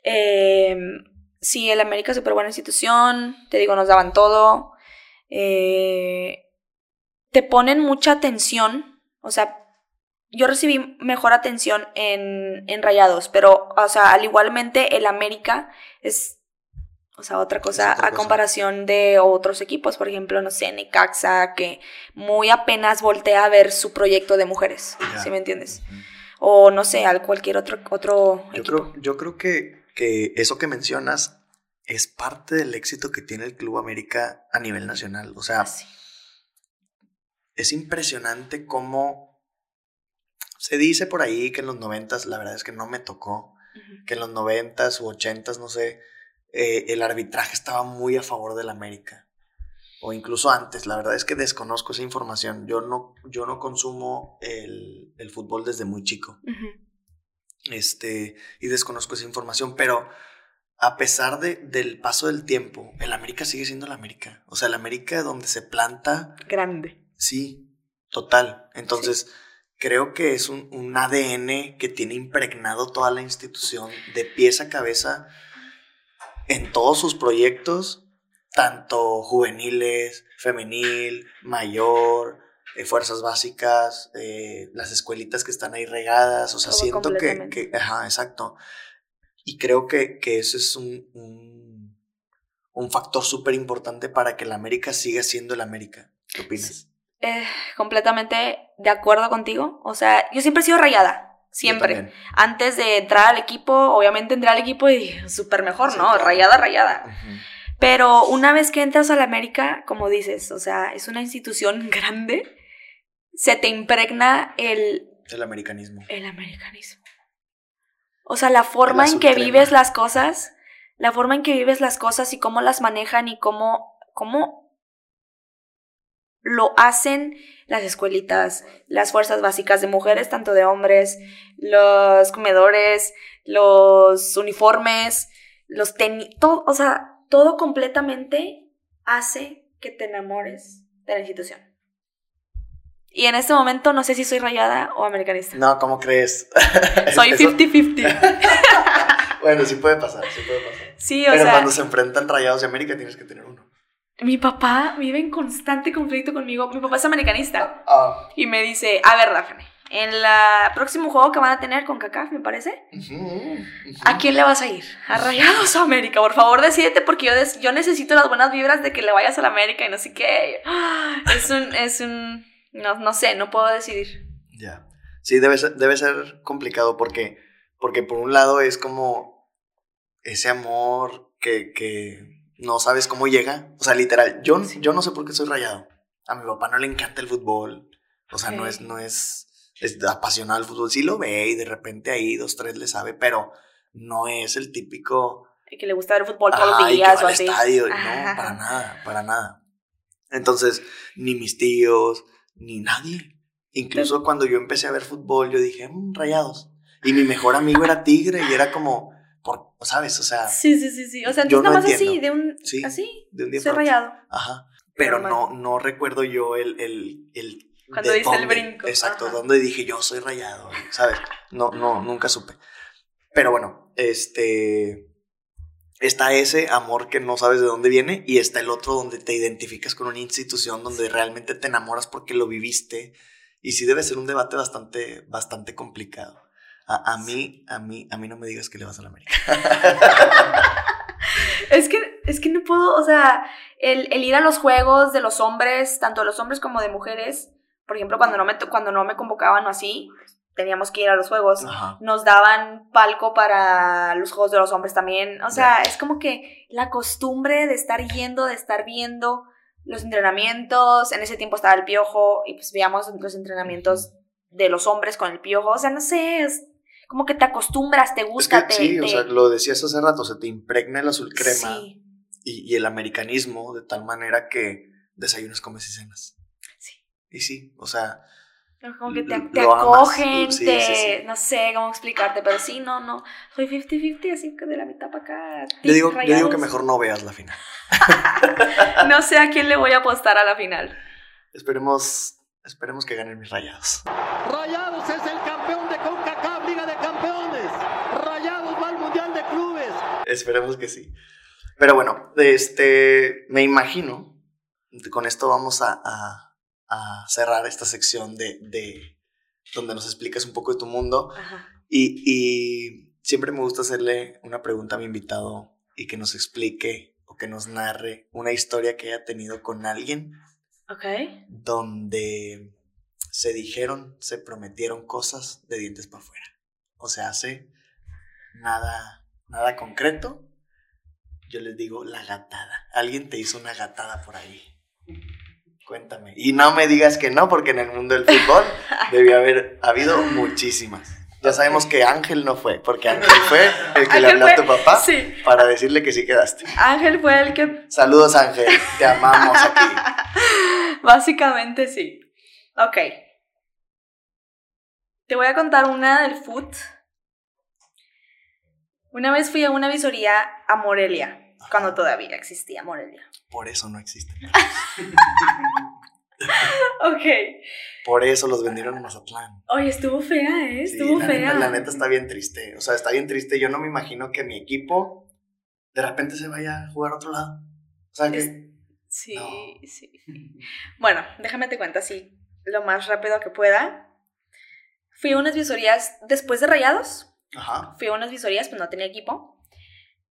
em, sí, el América es súper buena institución, te digo, nos daban todo. Eh, te ponen mucha atención o sea, yo recibí mejor atención en, en Rayados, pero, o sea, al igualmente el América es, o sea, otra cosa a comparación de otros equipos, por ejemplo, no sé, Necaxa, que muy apenas voltea a ver su proyecto de mujeres, ¿sí me entiendes? O no sé, al cualquier otro, otro yo Creo, yo creo que, que eso que mencionas es parte del éxito que tiene el Club América a nivel nacional. O sea, es impresionante cómo se dice por ahí que en los noventas, la verdad es que no me tocó, que en los noventas u ochentas, no sé, eh, el arbitraje estaba muy a favor del América. O incluso antes, la verdad es que desconozco esa información. Yo no, yo no consumo el, fútbol desde muy chico. Este, y desconozco esa información, pero a pesar de, del paso del tiempo, el América sigue siendo el América. O sea, el América donde se planta. Grande. Sí, total. Entonces, creo que es un, ADN que tiene impregnado toda la institución de pies a cabeza en todos sus proyectos, tanto juveniles, femenil, mayor, eh, fuerzas básicas, eh, las escuelitas que están ahí regadas, o sea, siento que, ajá, exacto. Y creo que, que ese es un, un, un factor súper importante para que la América siga siendo el América. ¿Qué opinas? eh, completamente de acuerdo contigo. O sea, yo siempre he sido rayada. Siempre. Antes de entrar al equipo, obviamente entré al equipo y súper mejor, Sí, ¿no? claro. Rayada, rayada. Pero una vez que entras a la América, como dices, o sea, es una institución grande, se te impregna el, El americanismo. el americanismo. O sea, la forma en que vives las cosas, la forma en que vives las cosas y cómo las manejan y cómo, cómo lo hacen las escuelitas, las fuerzas básicas de mujeres, tanto de hombres, los comedores, los uniformes, los tenis, todo, o sea, todo completamente hace que te enamores de la institución. Y en este momento no sé si soy rayada o americanista. No, ¿cómo crees? Soy Eso- 50-50. Bueno, sí puede pasar, sí puede pasar. Sí, o Pero sea, cuando se enfrentan rayados de América tienes que tener uno. Mi papá vive en constante conflicto conmigo. Mi papá es americanista Ah. y me dice, a ver, Daphne, en el próximo juego que van a tener con CACAF, me parece. ¿a quién le vas a ir? ¿A Rayados o a América? Por favor, decídete porque yo, des- yo necesito las buenas vibras de que le vayas a la América y no sé qué. Es un, es un, no, no sé, no puedo decidir. Ya. Sí, debe ser, debe ser complicado porque, porque por un lado es como ese amor que, que no sabes cómo llega. O sea, literal, yo, yo no sé por qué soy rayado. A mi papá no le encanta el fútbol. O sea, no es, no es, es apasionado al fútbol. Sí lo ve y de repente ahí dos, tres le sabe, pero no es el típico que le gusta ver fútbol todos los días o así. estadio, Ajá. no, para nada, para nada. Entonces, ni mis tíos, ni nadie. Incluso cuando yo empecé a ver fútbol, yo dije, "Mm, rayados. Y mi mejor amigo era Tigre y era como, ¿sabes? O sea, Sí, sí, sí, sí. O sea, Yo entonces no nada más así, entiendo. de un, Sí, así, de un día soy rayado. Ajá. Pero no, no recuerdo yo el, el, el Cuando diste el brinco, Exacto, ajá. donde dije yo soy rayado, ¿sabes? No, no, nunca supe. Pero bueno, este. Está ese amor que no sabes de dónde viene y está el otro donde te identificas con una institución donde realmente te enamoras porque lo viviste. Y sí debe ser un debate bastante, bastante complicado. A, a mí, a mí, a mí no me digas que le vas a la América. Es que, es que no puedo, o sea, el, el ir a los juegos de los hombres, tanto de los hombres como de mujeres, por ejemplo, cuando no me, cuando no me convocaban o así, teníamos que ir a los juegos. Ajá. Nos daban palco para los juegos de los hombres también. O sea, es como que la costumbre de estar yendo, de estar viendo los entrenamientos. En ese tiempo estaba el piojo y pues veíamos los entrenamientos de los hombres con el piojo. O sea, no sé, es como que te acostumbras, te Es gusta, que te, sí, o te- sea, lo decías hace rato, se te impregna el azul crema Sí, y, y el americanismo de tal manera que desayunas, comes y cenas. sí. Y sí, o sea, Como que te, te acogen, sí, te, sí, sí. no sé cómo explicarte, pero sí, no, no, soy 50-50, así que de la mitad para acá. yo digo, yo digo que mejor no veas la final. No sé a quién le voy a apostar a la final. Esperemos, esperemos que ganen mis rayados. Rayados es el campeón de CONCACAF, Liga de Campeones. Rayados va al Mundial de Clubes. Esperemos que sí. Pero bueno, este, me imagino, con esto vamos a, a- a cerrar esta sección de, de donde nos explicas un poco de tu mundo. Ajá. Y, y siempre me gusta hacerle una pregunta a mi invitado y que nos explique o que nos narre una historia que haya tenido con alguien Ok. donde se dijeron, se prometieron cosas de dientes para afuera. O sea, hace nada, nada concreto. Yo les digo la gatada. Alguien te hizo una gatada por ahí. Cuéntame. Y no me digas que no, porque en el mundo del fútbol debía haber habido muchísimas. Ya sabemos que Ángel no fue, porque Ángel fue el que le habló a tu papá Sí. para decirle que sí quedaste. Ángel fue el que Saludos Ángel, te amamos aquí. básicamente sí. Ok. Te voy a contar una del foot. Una vez fui a una visoría a Morelia, cuando todavía existía Morelia. Por eso no existen. Ok. Por eso los vendieron en Mazatlán. Oye, estuvo fea, ¿eh? Sí, Estuvo la, fea. Neta, la neta está bien triste. O sea, está bien triste. Yo no me imagino que mi equipo de repente se vaya a jugar a otro lado. O sea, que... Sí, No. sí. Bueno, déjame te cuento así, lo más rápido que pueda. Fui a unas visorías después de Rayados. Ajá. Fui a unas visorías, pues no tenía equipo.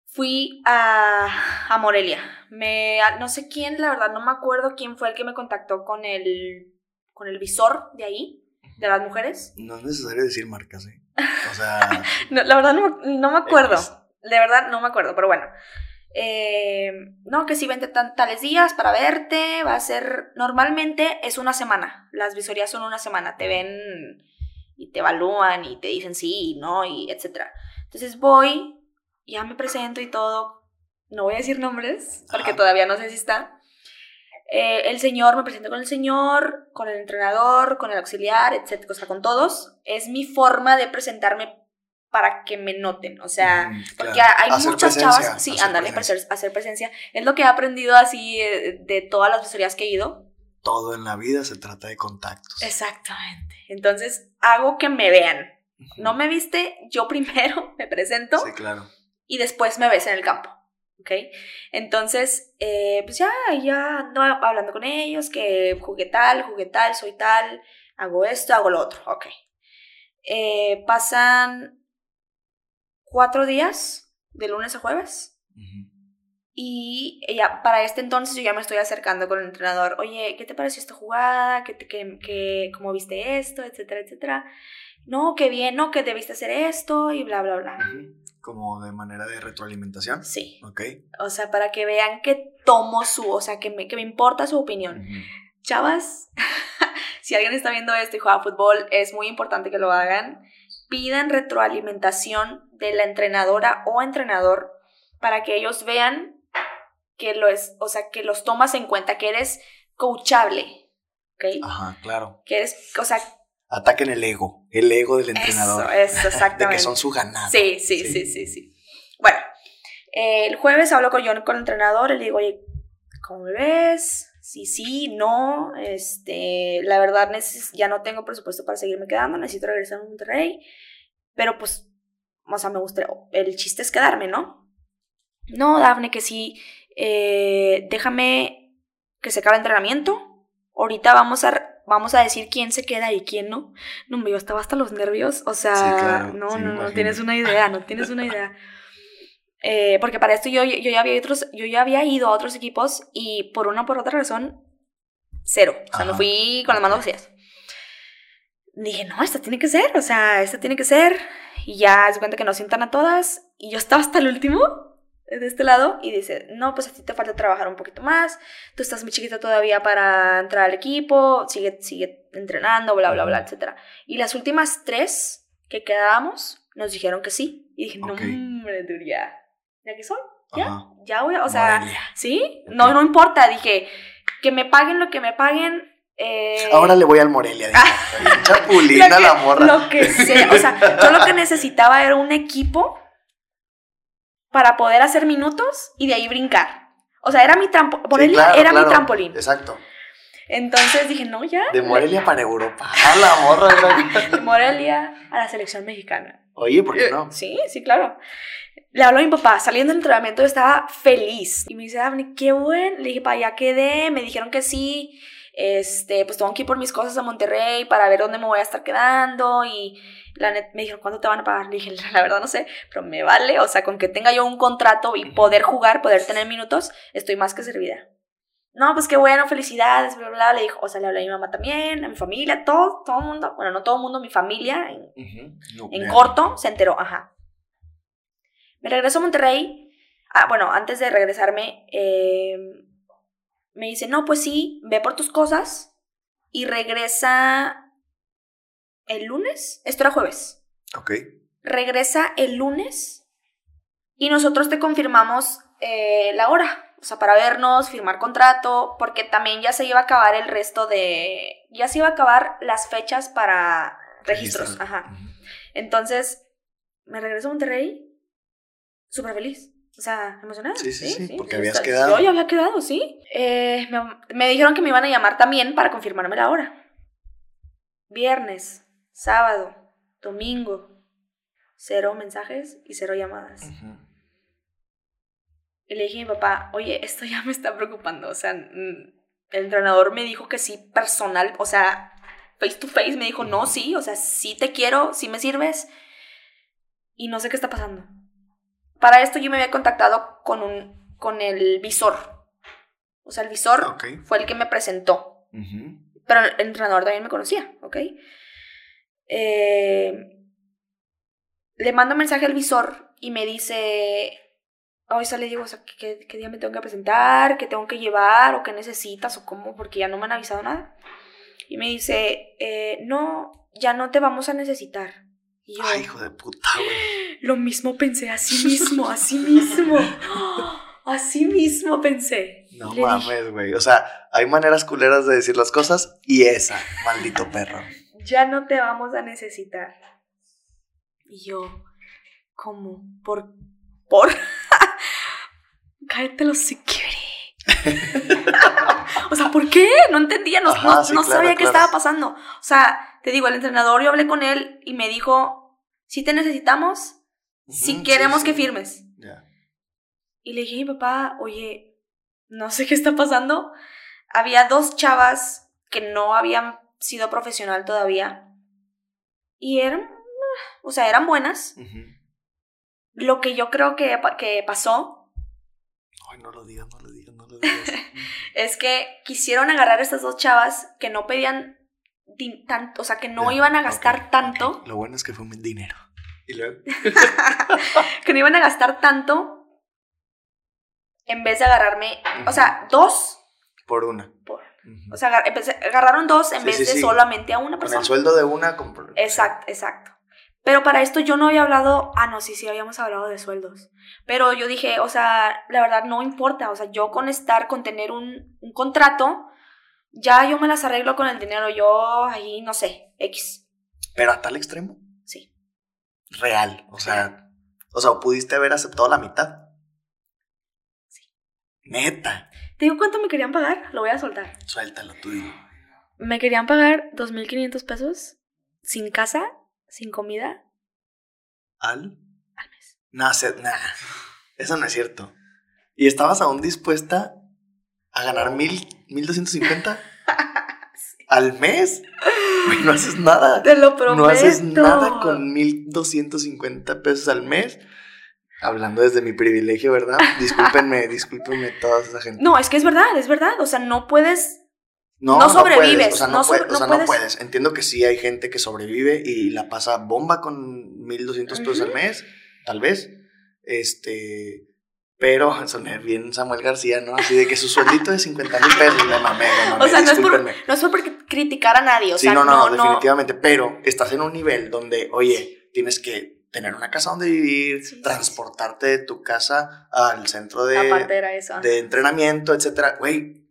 Fui a, a Morelia. Me, a- no sé quién, la verdad, no me acuerdo quién fue el que me contactó con el con el visor de ahí, de las mujeres. No es necesario decir marcas, ¿eh? O sea, No, la verdad no, no me acuerdo. X. De verdad no me acuerdo, pero bueno. Eh, no, que si vente tan- tales días para verte, va a ser, normalmente es una semana, las visorías son una semana, te ven y te evalúan y te dicen sí, no, y etcétera. Entonces voy, ya me presento y todo, no voy a decir nombres, porque Ajá. todavía no sé si está. Eh, el señor, me presento con el señor, con el entrenador, con el auxiliar, etcétera, o sea, con todos. Es mi forma de presentarme para que me noten, o sea, mm, porque claro. hay Hacer muchas chavas, sí, hacer ándale, presencia. hacer, hacer presencia. Es lo que he aprendido así eh, de todas las visorías que he ido. Todo en la vida se trata de contactos. Exactamente. Entonces, hago que me vean. No me viste, yo primero me presento Sí, claro. y después me ves en el campo. ¿Ok? Entonces, eh, pues ya, ya ando hablando con ellos, que jugué tal, jugué tal, soy tal, hago esto, hago lo otro. Ok. Eh, pasan cuatro días, de lunes a jueves. Ujú. Y ya, para este entonces yo ya me estoy acercando con el entrenador. Oye, ¿qué te pareció esta jugada? ¿Qué, te- qué- qué- ¿Cómo viste esto? Etcétera, etcétera. No, qué bien, no, que debiste hacer esto y bla, bla, bla. Como de manera de retroalimentación. Sí. Ok. O sea, para que vean que tomo su, o sea, que me, que me importa su opinión. Chavas, si alguien está viendo esto y juega fútbol, es muy importante que lo hagan. Pidan retroalimentación de la entrenadora o entrenador para que ellos vean que lo es, o sea, que los tomas en cuenta, que eres coachable, ¿ok? Ajá, claro. Que eres, o sea, Ataquen el ego. El ego del entrenador. eso, eso, de exactamente. que son su ganado. Sí, sí, sí, sí, sí. Bueno, eh, el jueves hablo con yo con el entrenador, le digo, oye, ¿cómo me ves? Sí, sí, no, este, la verdad ya no tengo presupuesto para seguirme quedando, necesito regresar a Monterrey, pero pues, o sea, me gustaría, el chiste es quedarme, ¿no? No, Dafne, que sí, eh, déjame que se acabe el entrenamiento, ahorita vamos a, vamos a decir quién se queda y quién no. No, me yo estaba hasta los nervios, o sea, Sí, claro, no, sí, no, no tienes una idea, no tienes una idea. Eh, porque para esto yo, yo, ya había otros, yo ya había ido a otros equipos y por una o por otra razón, cero. O sea, Ajá. fui con las manos vacías. Dije, no, esta tiene que ser, o sea, esta tiene que ser. Y ya se cuenta que nos sientan a todas. Y yo estaba hasta el último, de este lado, y dice, no, pues a ti te falta trabajar un poquito más. Tú estás muy chiquita todavía para entrar al equipo, sigue, sigue entrenando, bla, bla, bla, etc. Y las últimas tres que quedábamos nos dijeron que sí. Y dije, no, hombre, ya. ¿Ya que soy? ¿Ya? Ajá. Ya voy, a- o sea. ¿sí? No, no importa. Dije, que me paguen lo que me paguen. eh, Ahora le voy al Morelia. Chapulina que, la morra. Lo que sea. O sea, yo lo que necesitaba era un equipo para poder hacer minutos y de ahí brincar. O sea, era mi trampolín. Sí, claro, era mi trampolín. Exacto. Entonces dije, no, ya. De Morelia para Europa. A la morra. De Morelia a la selección mexicana. Oye, ¿por qué no? Eh, Sí, sí, claro. Le hablo a mi papá, saliendo del entrenamiento yo estaba feliz. Y me dice, Daphne, qué bueno. Le dije, pa, ya quedé. Me dijeron que sí. Este, pues tengo que ir por mis cosas a Monterrey para ver dónde me voy a estar quedando. Y la net, me dijeron, ¿cuánto te van a pagar? Le dije, la verdad no sé, pero me vale. O sea, con que tenga yo un contrato y poder jugar, poder tener minutos, estoy más que servida. No, pues qué bueno, felicidades, bla, bla, bla. Le dijo, o sea, le hablé a mi mamá también, a mi familia, todo, todo el mundo. Bueno, no todo el mundo, mi familia, en, Ujú. en Nuclear. corto se enteró, ajá. Me regreso a Monterrey. Ah, bueno, antes de regresarme, eh, me dice, no, pues sí, ve por tus cosas y regresa el lunes. Esto era jueves. Ok. Regresa el lunes y nosotros te confirmamos eh, la hora. O sea, para vernos, firmar contrato, porque también ya se iba a acabar el resto de... Ya se iba a acabar las fechas para registros. Registro. Ajá. Entonces, me regreso a Monterrey súper feliz. O sea, emocionada. Sí, sí, sí, porque sí, habías está- quedado. Yo ya había quedado, sí. Eh, me, me dijeron que me iban a llamar también para confirmarme la hora. Viernes, sábado, domingo. Cero mensajes y cero llamadas. Y le dije a mi papá, oye, esto ya me está preocupando. O sea, mm, el entrenador me dijo que sí, personal, o sea, face to face, me dijo, no, sí, o sea, sí te quiero, sí me sirves. Y no sé qué está pasando. Para esto yo me había contactado con, un, con el visor. O sea, el visor fue el que me presentó. Ujú. Pero el entrenador también me conocía, ¿ok? Eh, le mando un mensaje al visor y me dice, ahorita le digo, o sea, ¿qué, ¿qué, día me tengo que presentar? ¿Qué tengo que llevar? ¿O qué necesitas? ¿O cómo? Porque ya no me han avisado nada. Y me dice, eh, no, ya no te vamos a necesitar. Y yo, Ay, hijo de puta, güey. lo mismo pensé, así mismo, así mismo. Así mismo pensé. No Le mames, güey. O sea, hay maneras culeras de decir las cosas y esa, maldito perro. Ya no te vamos a necesitar. Y yo, ¿cómo? ¿Por? ¿Por? Cállate los O sea, ¿por qué? No entendía, no, Ajá, no- sí, no claro, sabía qué estaba pasando. O sea, te digo, el entrenador, yo hablé con él y me dijo, si te necesitamos, si queremos sí, que firmes. Ya. Y le dije a mi papá, oye, no sé qué está pasando. Había dos chavas que no habían sido profesional todavía. Y eran, o sea, eran buenas. Lo que yo creo que, que pasó Ay, no lo digas, no lo digas, no lo digas. es que quisieron agarrar a estas dos chavas que no pedían tanto, o sea, que no iban a gastar tanto. Lo bueno es que fue un dinero. Y luego. que no iban a gastar tanto en vez de agarrarme, o sea, dos, Por una. por-. O sea, agar- empecé- agarraron dos en Sí, vez sí, de sí. solamente a una Con persona. el sueldo de una. Exacto, exacto. Pero para esto yo no había hablado, ah, no, sí, sí, habíamos hablado de sueldos. Pero yo dije, o sea, la verdad no importa, o sea, yo con estar, con tener un, un contrato, ya yo me las arreglo con el dinero, yo ahí, no sé, X. Pero a tal extremo. Sí. Real. O sea. O sea, pudiste haber aceptado la mitad. Sí. Neta. ¿Te digo cuánto me querían pagar? Lo voy a soltar. Suéltalo tú. Me querían pagar 2.500 pesos sin casa, sin comida, Al. al mes. No, nah, eso no es cierto. ¿Y estabas aún dispuesta a ganar mil, mil doscientos cincuenta al mes? No haces nada. Te lo prometo. No haces nada con mil doscientos cincuenta pesos al mes. Hablando desde mi privilegio, ¿verdad? Discúlpenme, discúlpenme toda esa gente. No, es que es verdad, es verdad. O sea, no puedes No, no sobrevives, puedes, o sea, no, no puede- o no sea, no puedes. puedes. Entiendo que sí hay gente que sobrevive y la pasa bomba con 1200 pesos al mes, tal vez. Este. Pero soné bien Samuel García, ¿no? Así de que su sueldito de 50 mil pesos, me mamé, O sea, no es, por, no es por criticar a nadie, o sí, sea, no, no, no, no, definitivamente. Pero estás en un nivel donde, oye, tienes que tener una casa donde vivir, Sí, transportarte de tu casa al centro de, aparte era eso. de entrenamiento, etcétera. Güey,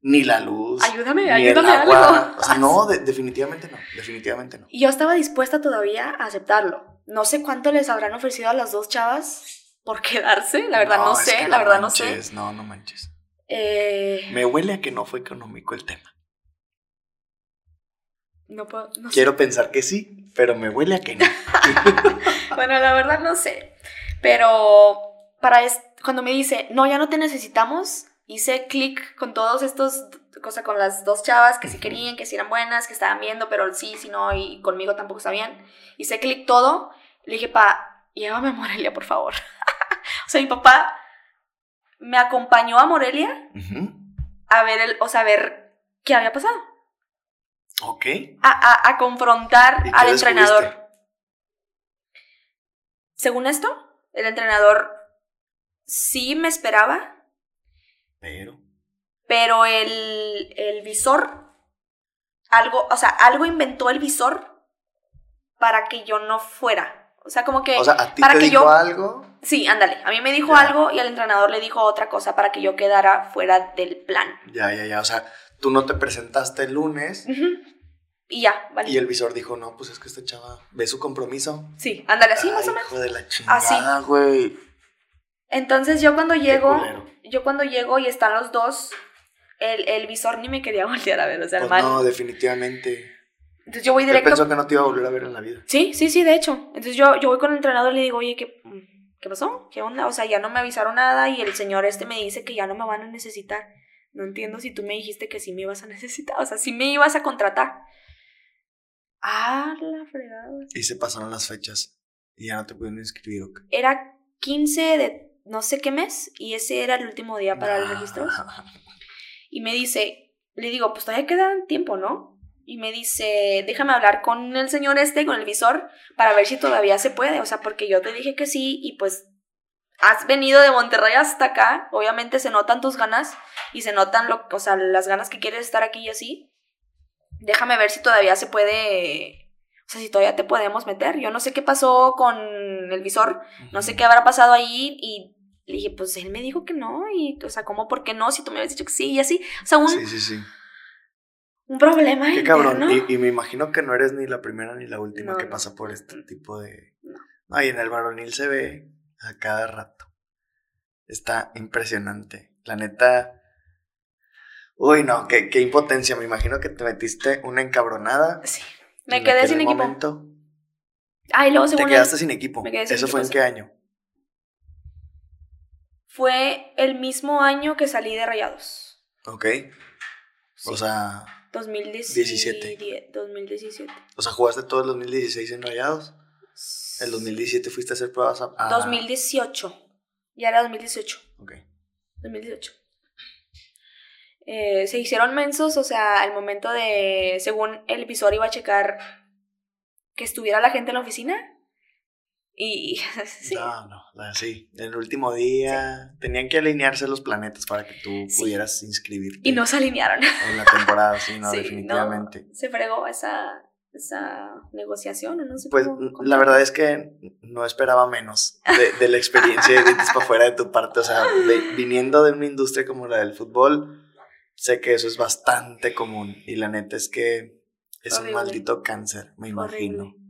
ni la luz. Ayúdame, ni ayúdame el agua. algo. O sea, no, de- definitivamente no. Definitivamente no. Y yo estaba dispuesta todavía a aceptarlo. No sé cuánto les habrán ofrecido a las dos chavas por quedarse, la verdad no, sé, la verdad no sé. No, no manches. Eh, Me huele a que no fue económico el tema. No puedo, no sé. Quiero pensar que sí, pero me huele a que no. Bueno, la verdad no sé. Pero para es, cuando me dice, no, ya no te necesitamos, hice clic con todos estos, cosa con las dos chavas que sí querían, que sí eran buenas, que estaban viendo, pero sí, sí, no, y conmigo tampoco sabían. Hice clic todo. Le dije, pa, llévame a Morelia, por favor. o sea, mi papá me acompañó a Morelia a ver, el, o sea, a ver qué había pasado. Ok. A, a- a confrontar ¿Y qué al entrenador. Según esto, el entrenador sí me esperaba, Pero. pero el, el visor, algo, o sea, algo inventó el visor para que yo no fuera. O sea, como que, O sea, a ti para te que dijo yo- algo. sí, ándale, a mí me dijo Ya. algo y al entrenador le dijo otra cosa para que yo quedara fuera del plan. Ya, ya, ya. O sea, tú no te presentaste el lunes. Y ya, vale. y el visor dijo, no, pues es que esta chava ve su compromiso. Sí, ándale, así más o menos. Hijo de la chingada, Así. güey. Entonces yo cuando llego, yo cuando llego y están los dos, el, el visor ni me quería voltear a ver, o sea, Pues no, definitivamente. Entonces yo voy Él directo. pensó que no te iba a volver a ver en la vida. Sí, sí, sí, de hecho. Entonces yo, yo voy con el entrenador y le digo, oye, ¿qué, ¿qué pasó? ¿Qué onda? O sea, ya no me avisaron nada y el señor este me dice que ya no me van a necesitar. No entiendo si tú me dijiste que sí me ibas a necesitar, o sea, sí me ibas a contratar. Ah, la fregada. Y se pasaron las fechas y ya no te pudieron inscribir. Era 15 de no sé qué mes y ese era el último día para el registro. Y me dice, le digo, pues todavía queda tiempo, ¿no? Y me dice, déjame hablar con el señor este, con el visor, para ver si todavía se puede. O sea, porque yo te dije que sí y pues has venido de Monterrey hasta acá. Obviamente se notan tus ganas y se notan lo, o sea, las ganas que quieres estar aquí y así. Déjame ver si todavía se puede, o sea, si todavía te podemos meter. Yo no sé qué pasó con el visor, no sé qué habrá pasado ahí y le dije, pues él me dijo que no y, o sea, ¿cómo, por qué no? Si tú me habías dicho que sí y así. O sea, un, Sí, sí, sí. un problema Qué cabrón. interno. Y, y me imagino que no eres ni la primera ni la última No, que no. pasa por este tipo de. No. No, y en el varonil se ve a cada rato. Está impresionante. La neta. Uy, no, qué, qué impotencia. Me imagino que te metiste una encabronada. Sí. Me quedé sin equipo. momento. Ah, y luego Te quedaste sin equipo. me quedé sin ¿Eso fue en qué año? fue el mismo año que salí de Rayados. Ok. Sí. O sea, 2017. 2017. o sea, jugaste todo el 2016 en Rayados. El 2017 fuiste a hacer pruebas a. a- 2018. Ya era 2018. Ok. 2018. Eh, se hicieron mensos, o sea, al momento de, según el visor iba a checar que estuviera la gente en la oficina. Y sí, No, no, sí. El último día tenían que alinearse los planetas para que tú Sí. pudieras inscribirte y no se alinearon. en la temporada, sí, no, definitivamente. no, se fregó esa, esa negociación, o no sé Pues cómo la verdad es que no esperaba menos de, de la experiencia de dientes para afuera de tu parte. O sea, de- viniendo de una industria como la del fútbol, sé que eso es bastante común. Y la neta es que es un maldito cáncer, me imagino. Horrible.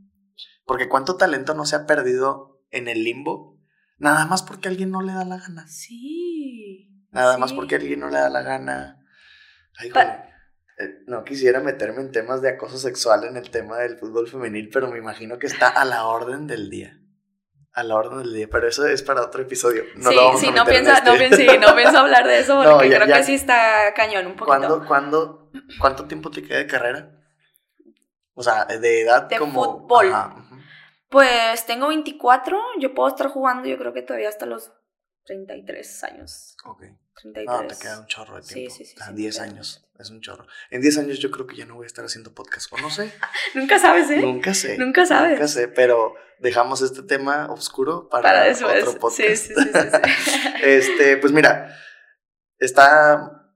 Porque cuánto talento no se ha perdido en el limbo, nada más porque alguien no le da la gana. Sí. Nada más porque alguien no le da la gana. Ay, Pa- No quisiera meterme en temas de acoso sexual en el tema del fútbol femenil, pero me imagino que está a la orden del día. A la orden del día, pero eso es para otro episodio. No sí, lo vamos sí, a no meter piensa, no, este. piensa, sí, no pienso hablar de eso porque No, ya- creo ya. que sí está cañón un poquito. ¿Cuándo, cuándo, ¿Cuánto tiempo te queda de carrera? O sea, de edad De como... fútbol. Ajá. Pues tengo 24, yo puedo estar jugando yo creo que todavía hasta los 33 años. Ok. 33. No, te queda un chorro de Sí, tiempo. sí, sí, O sea, sí, 10 me queda años. Es un chorro. En 10 años yo creo que ya no voy a estar haciendo podcast. O no sé. Nunca sabes, ¿eh? Nunca sé. Nunca sabes. Nunca sé, pero dejamos este tema oscuro para, otro podcast. Sí, sí, sí, sí, sí. este, pues mira, está.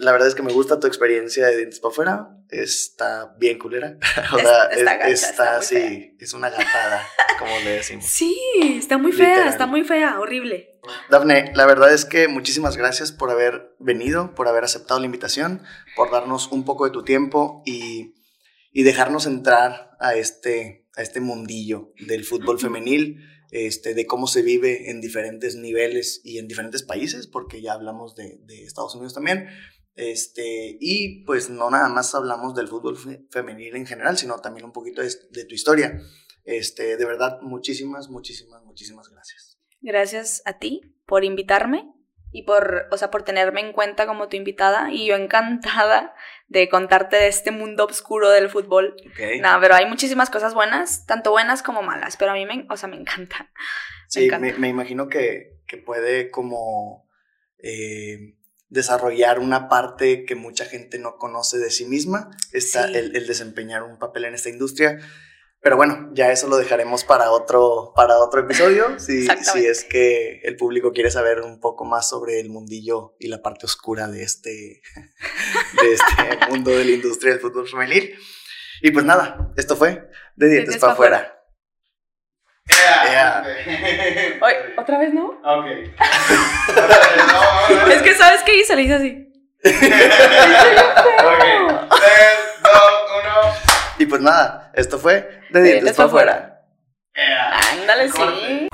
La verdad es que me gusta tu experiencia de dientes para afuera. Está bien culera. o Es- sea, está es- gacha, está muy sí, es una gatada, como le decimos. Sí, está muy fea, Literal. está muy fea, horrible. Dafne, la verdad es que muchísimas gracias por haber venido, por haber aceptado la invitación, por darnos un poco de tu tiempo y, y dejarnos entrar a este, a este mundillo del fútbol femenil, este, de cómo se vive en diferentes niveles y en diferentes países, porque ya hablamos de, de Estados Unidos también. Este, y pues no nada más hablamos del fútbol fe- femenil en general, sino también un poquito de, de tu historia. Este, de verdad, muchísimas, muchísimas, muchísimas gracias. Gracias a ti por invitarme y por, o sea, por tenerme en cuenta como tu invitada y yo encantada de contarte de este mundo oscuro del fútbol. Okay. No, pero hay muchísimas cosas buenas, tanto buenas como malas, pero a mí me, o sea, me encanta. Sí, encanta. me, me imagino que, que puede como eh, desarrollar una parte que mucha gente no conoce de sí misma, está Sí. el, el desempeñar un papel en esta industria. Pero bueno, ya eso lo dejaremos para otro, para otro episodio, si, si es que el público quiere saber un poco más sobre el mundillo y la parte oscura de este, de este mundo de la industria del fútbol femenil. Y pues nada, esto fue De Dientes, Dientes para pa' fuera. afuera. Yeah. Oye, ¿Otra vez no? Ok. no, Es que, ¿sabes qué hice? Le hice así. Ok. Tres, dos, uno. Y pues nada, esto fue De Dientes para pa' fuera. afuera. Yeah. Ándale, Corte. sí.